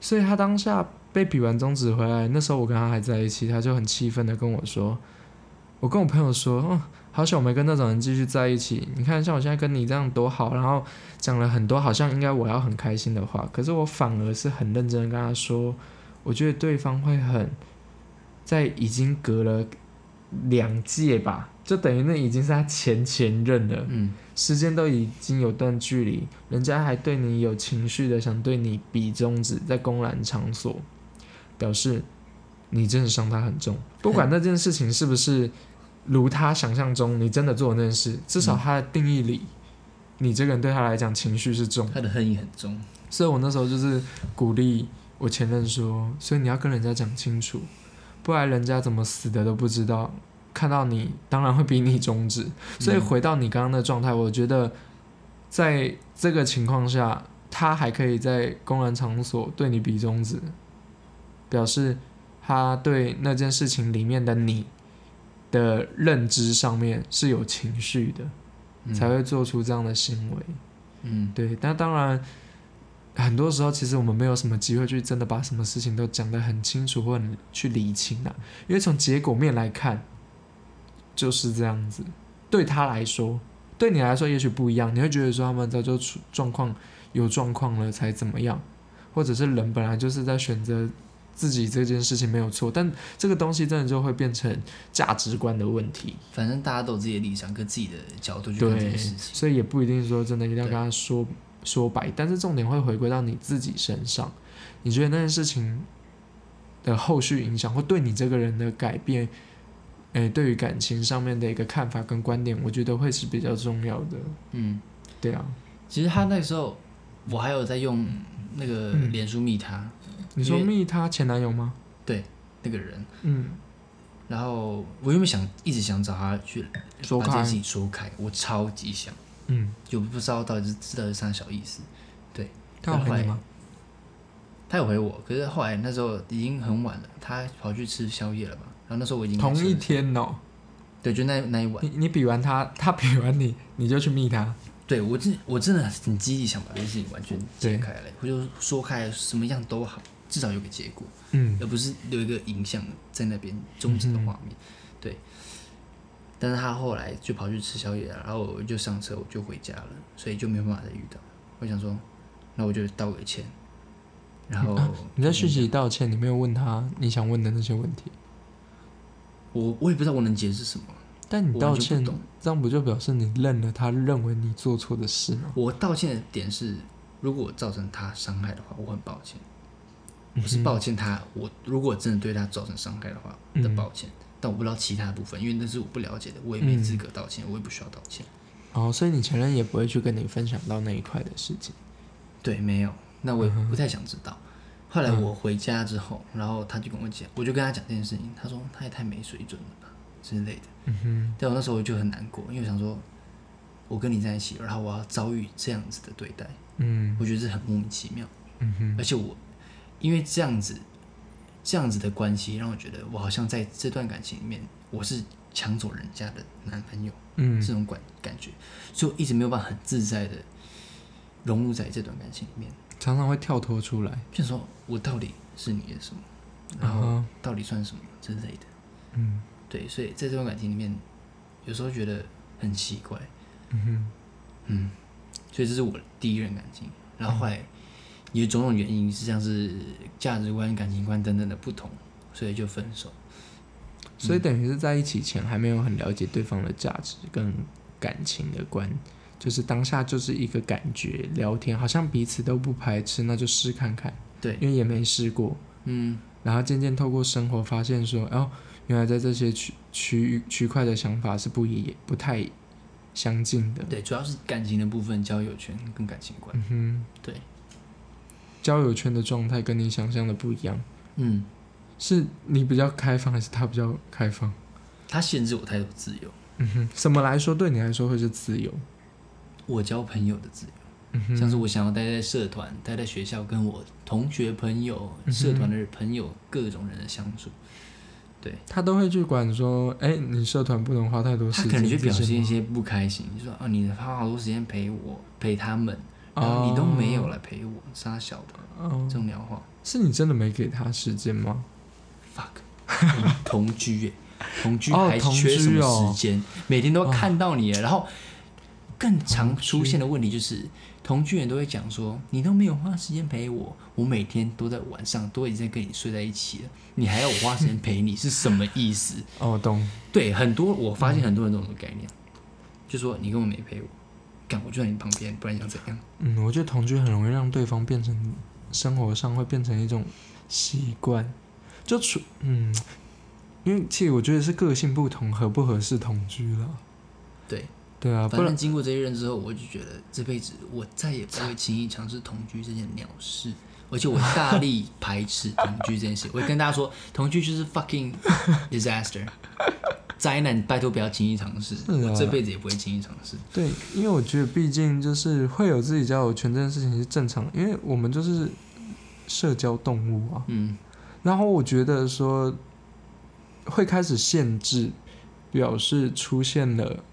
所以他当下被比完中指回来，那时候我跟他还在一起，他就很气愤的跟我说，我跟我朋友说，嗯，好久没跟那种人继续在一起，你看像我现在跟你这样多好，然后讲了很多好像应该我要很开心的话，可是我反而是很认真的跟他说，我觉得对方会很，在已经隔了两届吧，就等于那已经是他前前任了，嗯，时间都已经有段距离，人家还对你有情绪的想对你比中指，在公然场所表示你真的伤他很重。不管那件事情是不是如他想象中你真的做的那件事，至少他的定义里，你这个人对他来讲情绪是重。他的恨意很重。所以我那时候就是鼓励我前任说，所以你要跟人家讲清楚，不然人家怎么死的都不知道。看到你，当然会比你终止。所以回到你刚刚的状态，我觉得在这个情况下，他还可以在公然场所对你比中指，表示他对那件事情里面的你的认知上面是有情绪的，嗯才会做出这样的行为。嗯，对，但当然，很多时候其实我们没有什么机会去真的把什么事情都讲得很清楚或者去理清啊，因为从结果面来看，就是这样子。对他来说，对你来说也许不一样，你会觉得说他们早就出状况有状况了才怎么样，或者是人本来就是在选择自己这件事情没有错，但这个东西真的就会变成价值观的问题。反正大家都有自己的立场跟自己的角度去看这对件事，情。所以也不一定说真的一定要跟他说说白，但是重点会回归到你自己身上。你觉得那件事情的后续影响，或对你这个人的改变，诶、对于感情上面的一个看法跟观点，我觉得会是比较重要的。嗯，对啊，其实他那时候，我还有在用那个嗯脸书密他你说密他前男友吗？对那个人，嗯，然后我原本想一直想找他去说开把这件事，情说开，我超级想，嗯，就不知道到底是知道是啥小意思。对。他有回你吗？他有回我，可是后来那时候已经很晚了，他跑去吃宵夜了嘛。然后那时候我已经同一天哦，对，就那那一晚，你你比完他，他比完你，你就去密他，对我真我真的很积极想把这件事情完全解开来，我就说开什么样都好，至少有个结果，嗯。而不是留一个影像在那边终止的画面。对，但是他后来就跑去吃宵夜了，然后我就上车我就回家了，所以就没有办法再遇到。我想说，那我就道个歉，然后、你在讯息里道歉，你没有问他你想问的那些问题，我我也不知道我能解释什么。但你道歉这样不就表示你认了他认为你做错的事吗？我道歉的点是，如果我造成他伤害的话，我很抱歉。嗯我是抱歉他，我如果真的对他造成伤害的话嗯的抱歉，但我不知道其他部分，因为那是我不了解的，我也没资格道歉，我也不需要道歉。哦，所以你前任也不会去跟你分享到那一块的事情。对，没有，那我也不太想知道。后来嗯我回家之后，然后他就跟我讲，我就跟他讲这件事情，他说他也太没水准了吧之类的。嗯哼，但我那时候就很难过，因为我想说，我跟你在一起，然后我要遭遇这样子的对待，嗯我觉得这很莫名其妙。嗯哼，而且我因为这样子这样子的关系，让我觉得我好像在这段感情里面，我是抢走人家的男朋友，嗯这种感感觉，所以我一直没有办法很自在的融入在这段感情里面。常常会跳脱出来。就说我到底是你的什么，然后到底算什么之类的。嗯对，所以在这段感情里面，有时候觉得很奇怪，嗯哼，嗯，所以这是我第一任感情。然后后来因为种种原因，实际上是价值观、感情观等等的不同，所以就分手。所以等于是在一起前还没有很了解对方的价值跟感情的观，就是当下就是一个感觉，聊天好像彼此都不排斥，那就试看看，对，因为也没试过，嗯，然后渐渐透过生活发现说，哦，原来在这些区区域区块的想法是不一不太相近的。对，主要是感情的部分，交友圈跟感情观。嗯哼对，哼，交友圈的状态跟你想象的不一样，嗯，是你比较开放还是他比较开放？他限制我太多自由，嗯哼，什么来说对你来说会是自由？我交朋友的自由。嗯哼，像是我想要待在社团、待在学校，跟我同学、朋友、嗯社团的朋友、各种人的相处。对。他都会去管说，哎、你社团不能花太多时间，他可能就表现一些不开心，就说啊，你花好多时间陪我、陪他们，哦然后你都没有来陪我，傻小的哦。这，种鸟话。是你真的没给他时间吗？，fuck，同居耶，同居还缺什么时间？每天都看到你耶，然后更常出现的问题就是，同居人都会讲说，你都没有花时间陪我，我每天都在晚上都已经在跟你睡在一起了，你还要我花时间陪你，是什么意思？哦，懂，对，很多我发现很多人都有这种概念，就说你根本没陪我，干我就在你旁边，不然你想怎样？嗯，我觉得同居很容易让对方变成生活上会变成一种习惯，就除嗯，因为其实我觉得是个性不同，合不合适同居了。对，对啊，不然经过这一任之后，我就觉得这辈子我再也不会轻易尝试同居这件鸟事，而且我大力排斥同居这件事。我会跟大家说，同居就是 fucking disaster，灾难，拜托不要轻易尝试，我这辈子也不会轻易尝试。对，因为我觉得毕竟就是会有自己交友圈这件事情是正常的，因为我们就是社交动物啊。嗯，然后我觉得说会开始限制，表示出现了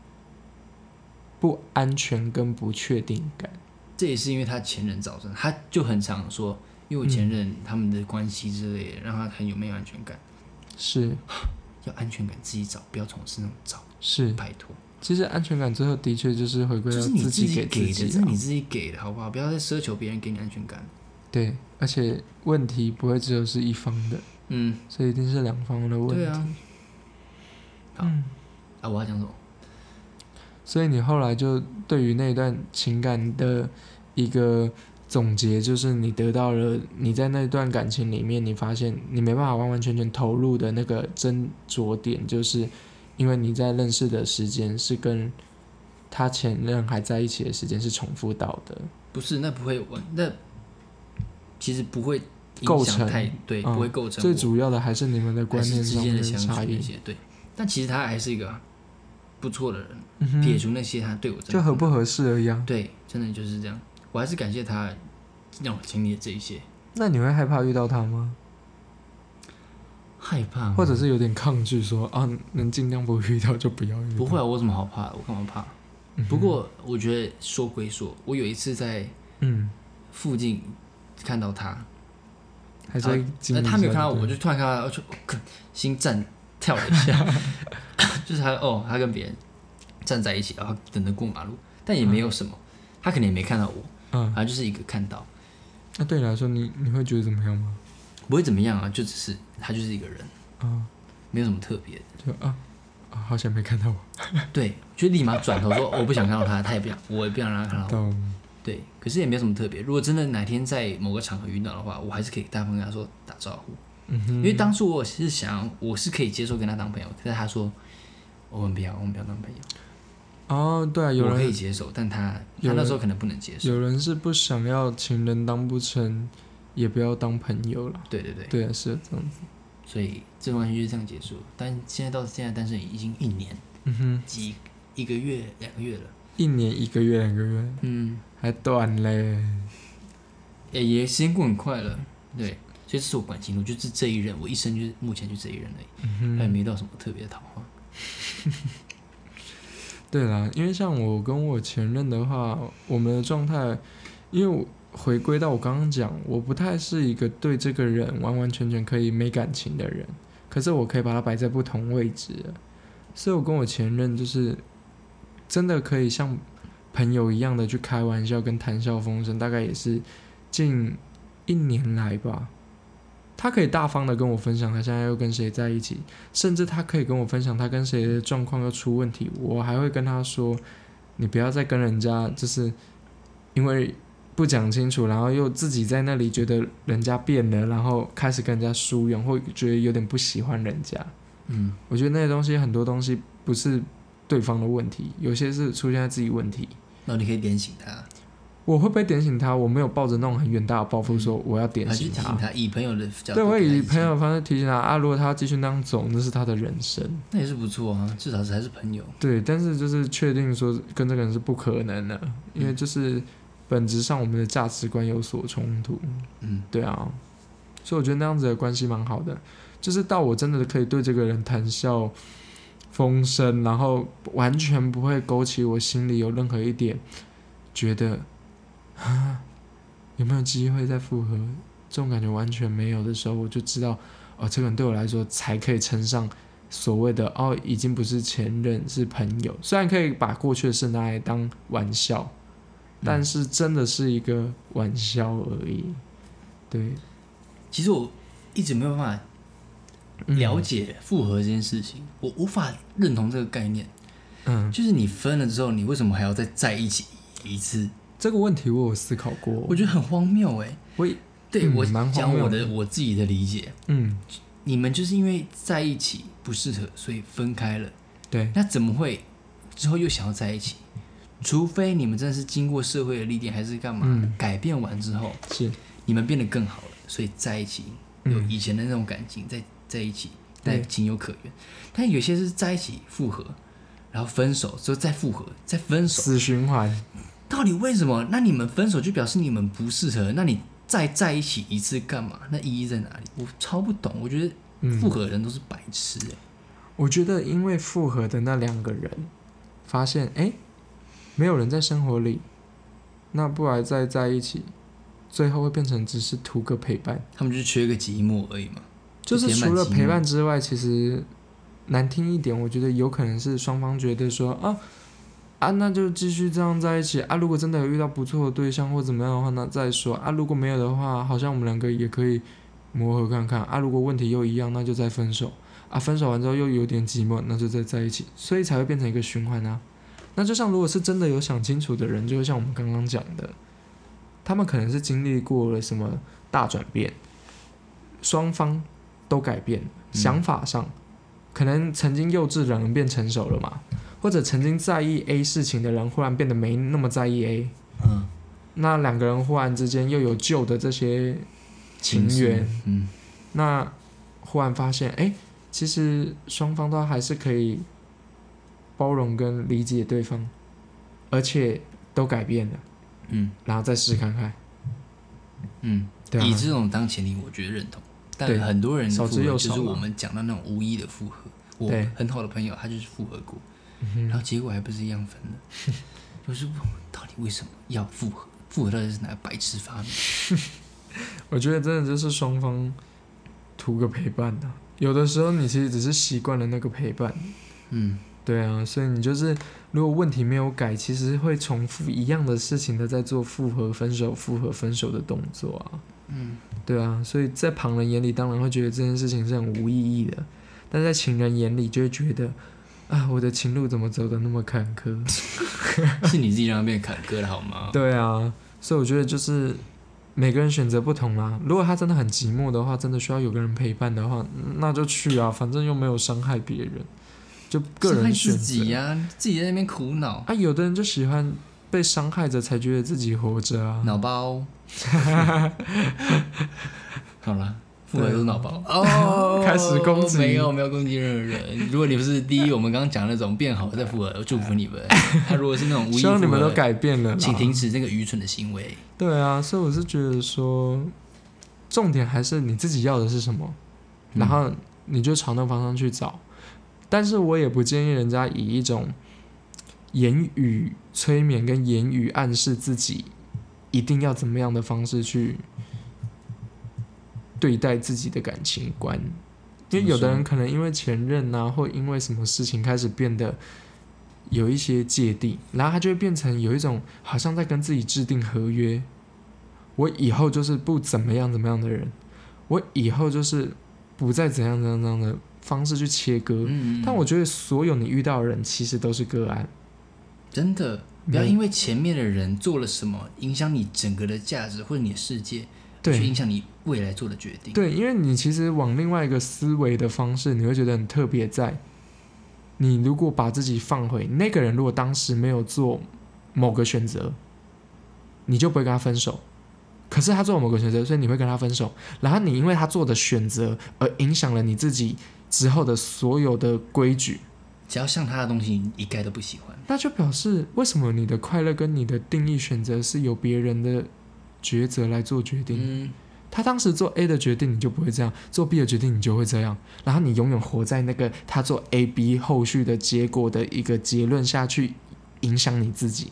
不安全跟不确定感。这也是因为他前任造成，他就很常说，因为我前任他们的关系之类的，让他很有没有安全感。是要安全感自己找，不要从我身上找，是，拜托。其实安全感最后的确就是回归到自己己给自己、啊。这是你自己给的，好不好？不要再奢求别人给你安全感。对，而且问题不会只有是一方的，嗯，所以一定是两方的问题。对啊。好嗯，啊，我要讲什么？所以你后来就对于那段情感的一个总结，就是你得到了你在那段感情里面，你发现你没办法完完全全投入的那个斟酌点，就是因为你在认识的时间是跟他前任还在一起的时间是重复到的。不是，那不会完，那其实不会影构成响太对，嗯不会构成最主要的还是你们的观念上面间的差异。对。但其实他还是一个不错的人，嗯哼，撇除那些他对我就合不合适而已啊。对，真的就是这样。我还是感谢他让我经历了这一些，那你会害怕遇到他吗？害怕或者是有点抗拒说啊，能尽量不遇到就不要遇到。不会啊，我怎么好怕？我干嘛怕？嗯不过我觉得说归说，我有一次在嗯，附近看到他，还是会经那历他没有看到我，一下对就突然看到他，我就心颤跳了一下，就是他哦，他跟别人站在一起，然后等着过马路，但也没有什么，他可能也没看到我，嗯，然后就是一个看到，那对你来说，你你会觉得怎么样吗？不会怎么样啊，就只是他就是一个人，啊，没有什么特别的。就啊啊，好像没看到我。对，就立马转头说我不想看到他，他也不想，我也不想让他看到。对，可是也没有什么特别。如果真的哪天在某个场合遇到的话，我还是可以大方跟他说打招呼。嗯哼，因为当初我是想，我是可以接受跟他当朋友，可是他说我们不要，我们不要当朋友。哦，对啊，有人可以接受，但他他那时候可能不能接受。有人是不想要情人当不成，也不要当朋友了。对对对，对啊，是这样子。所以这段关系就是这样结束。但现在到现在单身已经一年嗯哼，几一个月两个月了。一年一个月两个月，嗯，还短嘞。也也时间过很快了。对，所以这是我感情路，就是这一任，我一生就是目前就这一任而已，嗯哼，还没到什么特别的桃花。对啦，因为像我跟我前任的话，我们的状态，因为回归到我刚刚讲，我不太是一个对这个人完完全全可以没感情的人，可是我可以把它摆在不同位置，所以我跟我前任就是真的可以像朋友一样的去开玩笑跟谈笑风生，大概也是近一年来吧。他可以大方的跟我分享他现在又跟谁在一起，甚至他可以跟我分享他跟谁的状况又出问题，我还会跟他说，你不要再跟人家就是因为不讲清楚，然后又自己在那里觉得人家变了，然后开始跟人家疏远，或觉得有点不喜欢人家。嗯，我觉得那些东西很多东西不是对方的问题，有些是出现在自己问题。那你可以点醒他，我会不会点醒他？我没有抱着那种很远大的抱负说我要点醒他。以朋友的角度，对，我会以朋友的，方式提醒他啊，如果他继续那样走，那是他的人生。那也是不错啊，至少是还是朋友。对，但是就是确定说跟这个人是不可能的，因为嗯就是本质上我们的价值观有所冲突。嗯，对啊，所以我觉得那样子的关系蛮好的，就是到我真的可以对这个人谈笑风生，然后完全不会勾起我心里有任何一点觉得啊 有没有机会再复合，这种感觉完全没有的时候，我就知道哦，这个人对我来说才可以称上所谓的哦，已经不是前任，是朋友。虽然可以把过去的事拿来当玩笑，但是真的是一个玩笑而已。对，其实我一直没有办法嗯了解复合这件事情，我无法认同这个概念。嗯，就是你分了之后，你为什么还要再在一起一次？这个问题我有思考过，我觉得很荒谬哎。我对、我讲我谬的的我自己的理解，嗯，你们就是因为在一起不适合，所以分开了。对，那怎么会之后又想要在一起？除非你们真的是经过社会的历练，还是干嘛、嗯改变完之后，是，你们变得更好了，所以在一起有嗯以前的那种感情，在在一起，对但情有可原。但有些是在一起复合，然后分手之后再复合，再分手，死循环。到底为什么？那你们分手就表示你们不适合，那你再在一起一次干嘛？那意义在哪里？我超不懂。我觉得嗯复合的人都是白痴哎、我觉得因为复合的那两个人发现，哎，没有人在生活里，那不然再在一起，最后会变成只是图个陪伴。他们就是缺个寂寞而已嘛。就是除了陪伴之外，其实难听一点，我觉得有可能是双方觉得说啊啊，那就继续这样在一起啊。如果真的有遇到不错的对象或怎么样的话，那再说啊。如果没有的话，好像我们两个也可以磨合看看啊。如果问题又一样，那就再分手啊。分手完之后又有点寂寞，那就再在一起，所以才会变成一个循环啊。那就像如果是真的有想清楚的人，就会像我们刚刚讲的，他们可能是经历过了什么大转变，双方都改变，嗯想法上，可能曾经幼稚的人变成熟了嘛，或者曾经在意 A 事情的人忽然变得没那么在意 A，嗯，那两个人忽然之间又有旧的这些情缘，，嗯，那忽然发现，哎，其实双方都还是可以包容跟理解对方，而且都改变了，嗯。然后再试看看，嗯，对啊。以，这种当前提，我觉得认同。但很多人的少之复合就是又少我们讲到那种无意的复合。我对。很好的朋友，他就是复合过，嗯然后结果还不是一样分的。就是到底为什么要复合？复合到底是哪个白痴发明？我觉得真的就是双方图个陪伴的、有的时候你其实只是习惯了那个陪伴，嗯，对啊，所以你就是如果问题没有改，其实会重复一样的事情的在做复合、分手、复合、分手的动作啊。嗯，对啊，所以在旁人眼里当然会觉得这件事情是很无意义的，但在情人眼里就会觉得啊，我的情路怎么走的那么坎坷？是你自己让它变坎坷的好吗？对啊，所以我觉得就是每个人选择不同啦。如果他真的很寂寞的话，真的需要有个人陪伴的话，那就去啊，反正又没有伤害别人，就个伤害自人选择。己呀、自己在那边苦恼，啊，有的人就喜欢被伤害着才觉得自己活着啊。脑包。好了，复合都是脑包哦 开始攻击没有没有攻击任何人。如果你不是第一，我们刚刚讲那种变好再复合，我祝福你们。他如果是那种无意希望你们都，改变了啦。请停止这个愚蠢的行为。对啊，所以我是觉得说，重点还是你自己要的是什么，嗯然后你就朝那方向去找。但是我也不建议人家以一种言语催眠跟言语暗示自己一定要怎么样的方式去对待自己的感情观，因为有的人可能因为前任啊，或因为什么事情开始变得有一些芥蒂，然后他就会变成有一种好像在跟自己制定合约，我以后就是不怎么样怎么样的人，我以后就是不再怎样怎样怎样的方式去切割。嗯，但我觉得所有你遇到的人其实都是个案，真的不要因为前面的人做了什么，影响你整个的价值或者你的世界，去影响你未来做的决定。对，因为你其实往另外一个思维的方式，你会觉得很特别在。你如果把自己放回那个人，如果当时没有做某个选择，你就不会跟他分手。可是他做了某个选择，所以你会跟他分手。然后你因为他做的选择而影响了你自己之后的所有的规矩，只要像他的东西，你一概都不喜欢。那就表示为什么你的快乐跟你的定义选择是由别人的抉择来做决定？嗯，他当时做 A 的决定，你就不会这样；做 B 的决定，你就会这样。然后你永远活在那个他做 A、B 后续的结果的一个结论下去影响你自己。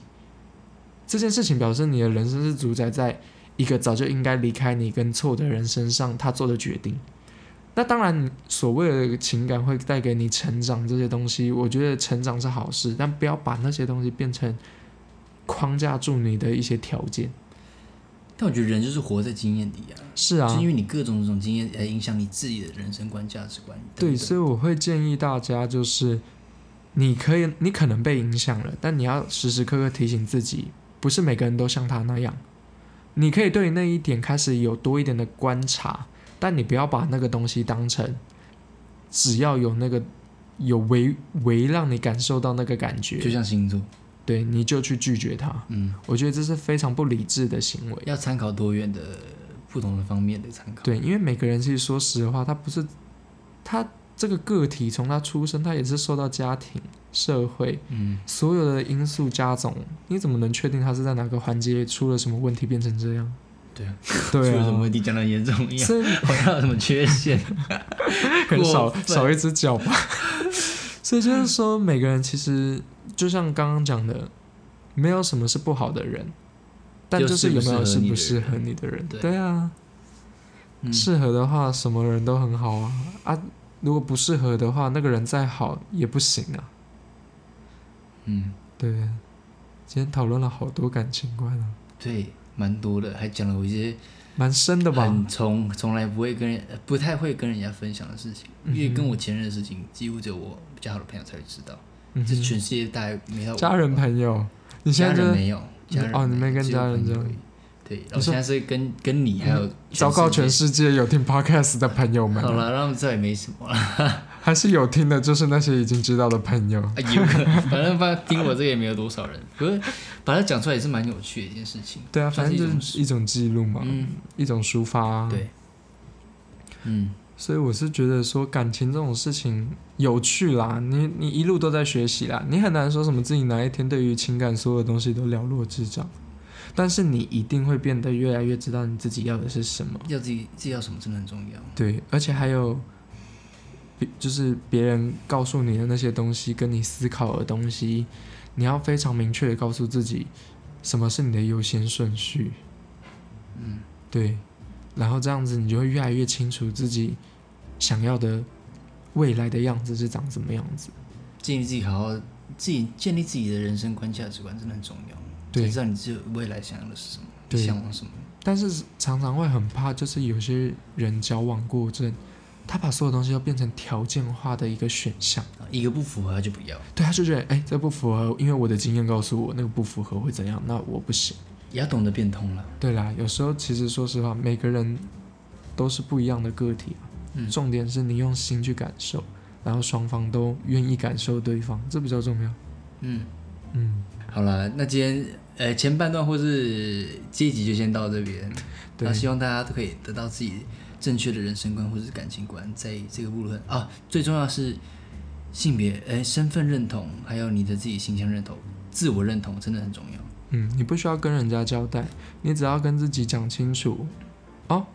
这件事情表示你的人生是主宰在一个早就应该离开你跟错的人身上，他做的决定。那当然，所谓的情感会带给你成长这些东西，我觉得成长是好事，但不要把那些东西变成框架住你的一些条件。但我觉得人就是活在经验里啊，是啊，就是因为你各种这种经验来影响你自己的人生观、价值观。对，所以我会建议大家，就是你可以，你可能被影响了，但你要时时刻刻提醒自己，不是每个人都像他那样。你可以对那一点开始有多一点的观察，但你不要把那个东西当成，只要有那个有为为让你感受到那个感觉就，像星座，对，你就去拒绝他。嗯，我觉得这是非常不理智的行为。要参考多元的不同的方面的参考。对，因为每个人其实说实话，他不是他这个个体从他出生，他也是受到家庭、社会嗯，所有的因素加总，你怎么能确定他是在哪个环节出了什么问题变成这样？对啊，对啊，出了什么问题讲的严重一样，好像 有什么缺陷。很少少一只脚吧。所以就是说，每个人其实就像刚刚讲的，没有什么是不好的人，但就就是有没有适适不不适适合你合你的人。对对啊，嗯，适合的话，什么人都很好啊啊！如果不适合的话，那个人再好也不行啊。嗯，对，今天讨论了好多感情观啊，对，蛮多的，还讲了我一些蛮深的吧？很从从来不会跟人呃不太会跟人家分享的事情，因为跟我前任的事情，几乎只有我比较好的朋友才会知道，嗯这全世界大概没到家人朋友，你现在就是没有，家人哦你没跟家人对，然后现在是跟跟你还有糟糕，全世世界有听 podcast 的朋友们。好了，让他们知道也没什么了，还是有听的，就是那些已经知道的朋友。啊有可能，反正反正听我这个也没有多少人，可是把它讲出来也是蛮有趣的一件事情，对啊，反正就是一种记录嘛，嗯一种抒发、啊。对，嗯，所以我是觉得说感情这种事情有趣啦，你你一路都在学习啦，你很难说什么自己哪一天对于情感所有东西都了若指掌，但是你一定会变得越来越知道你自己要的是什么。要自己自己要什么真的很重要，对，而且还有，别就是别人告诉你的那些东西，跟你思考的东西，你要非常明确的告诉自己，什么是你的优先顺序。嗯，对，然后这样子你就会越来越清楚自己想要的未来的样子是长什么样子。建立自己好好自己建立自己的人生观价值观真的很重要，对才知道你自己未来想要的是什么，对向往什么。但是常常会很怕，就是有些人交往过正，他把所有东西都变成条件化的一个选项。啊一个不符合他就不要，对，他就觉得，哎，这不符合，因为我的经验告诉我，那个不符合会怎样，那我不行。也要懂得变通了。对啦，有时候其实说实话，每个人都是不一样的个体啊嗯重点是你用心去感受，然后双方都愿意感受对方，这比较重要。嗯，嗯，好了，那今天呃前半段或是这一集就先到这边。对那希望大家都可以得到自己正确的人生观或者是感情观，在这个部分啊，最重要是性别、呃身份认同，还有你的自己形象认同、自我认同，真的很重要。嗯，你不需要跟人家交代，你只要跟自己讲清楚，哦，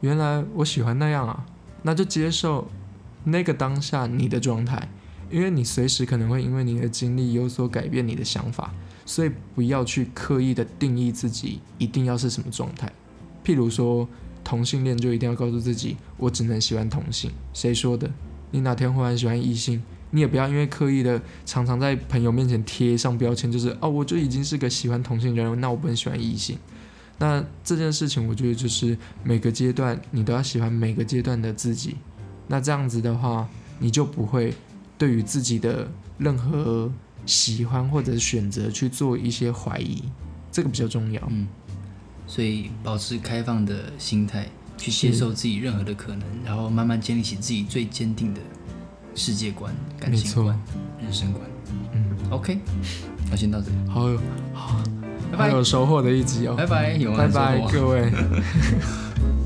原来我喜欢那样啊，那就接受那个当下你的状态，因为你随时可能会因为你的经历有所改变你的想法，所以不要去刻意的定义自己一定要是什么状态。譬如说同性恋就一定要告诉自己，我只能喜欢同性，谁说的？你哪天忽然喜欢异性？你也不要因为刻意的常常在朋友面前贴上标签，就是哦，我就已经是个喜欢同性人，那我不能喜欢异性。那这件事情，我觉得就是每个阶段你都要喜欢每个阶段的自己。那这样子的话，你就不会对于自己的任何喜欢或者选择去做一些怀疑，这个比较重要。嗯，所以保持开放的心态，去接受自己任何的可能，然后慢慢建立起自己最坚定的世界观、感情观、人生观。嗯，OK，那先到这里，好有好拜拜，有收获的一集哦。拜拜，有拜拜，各位。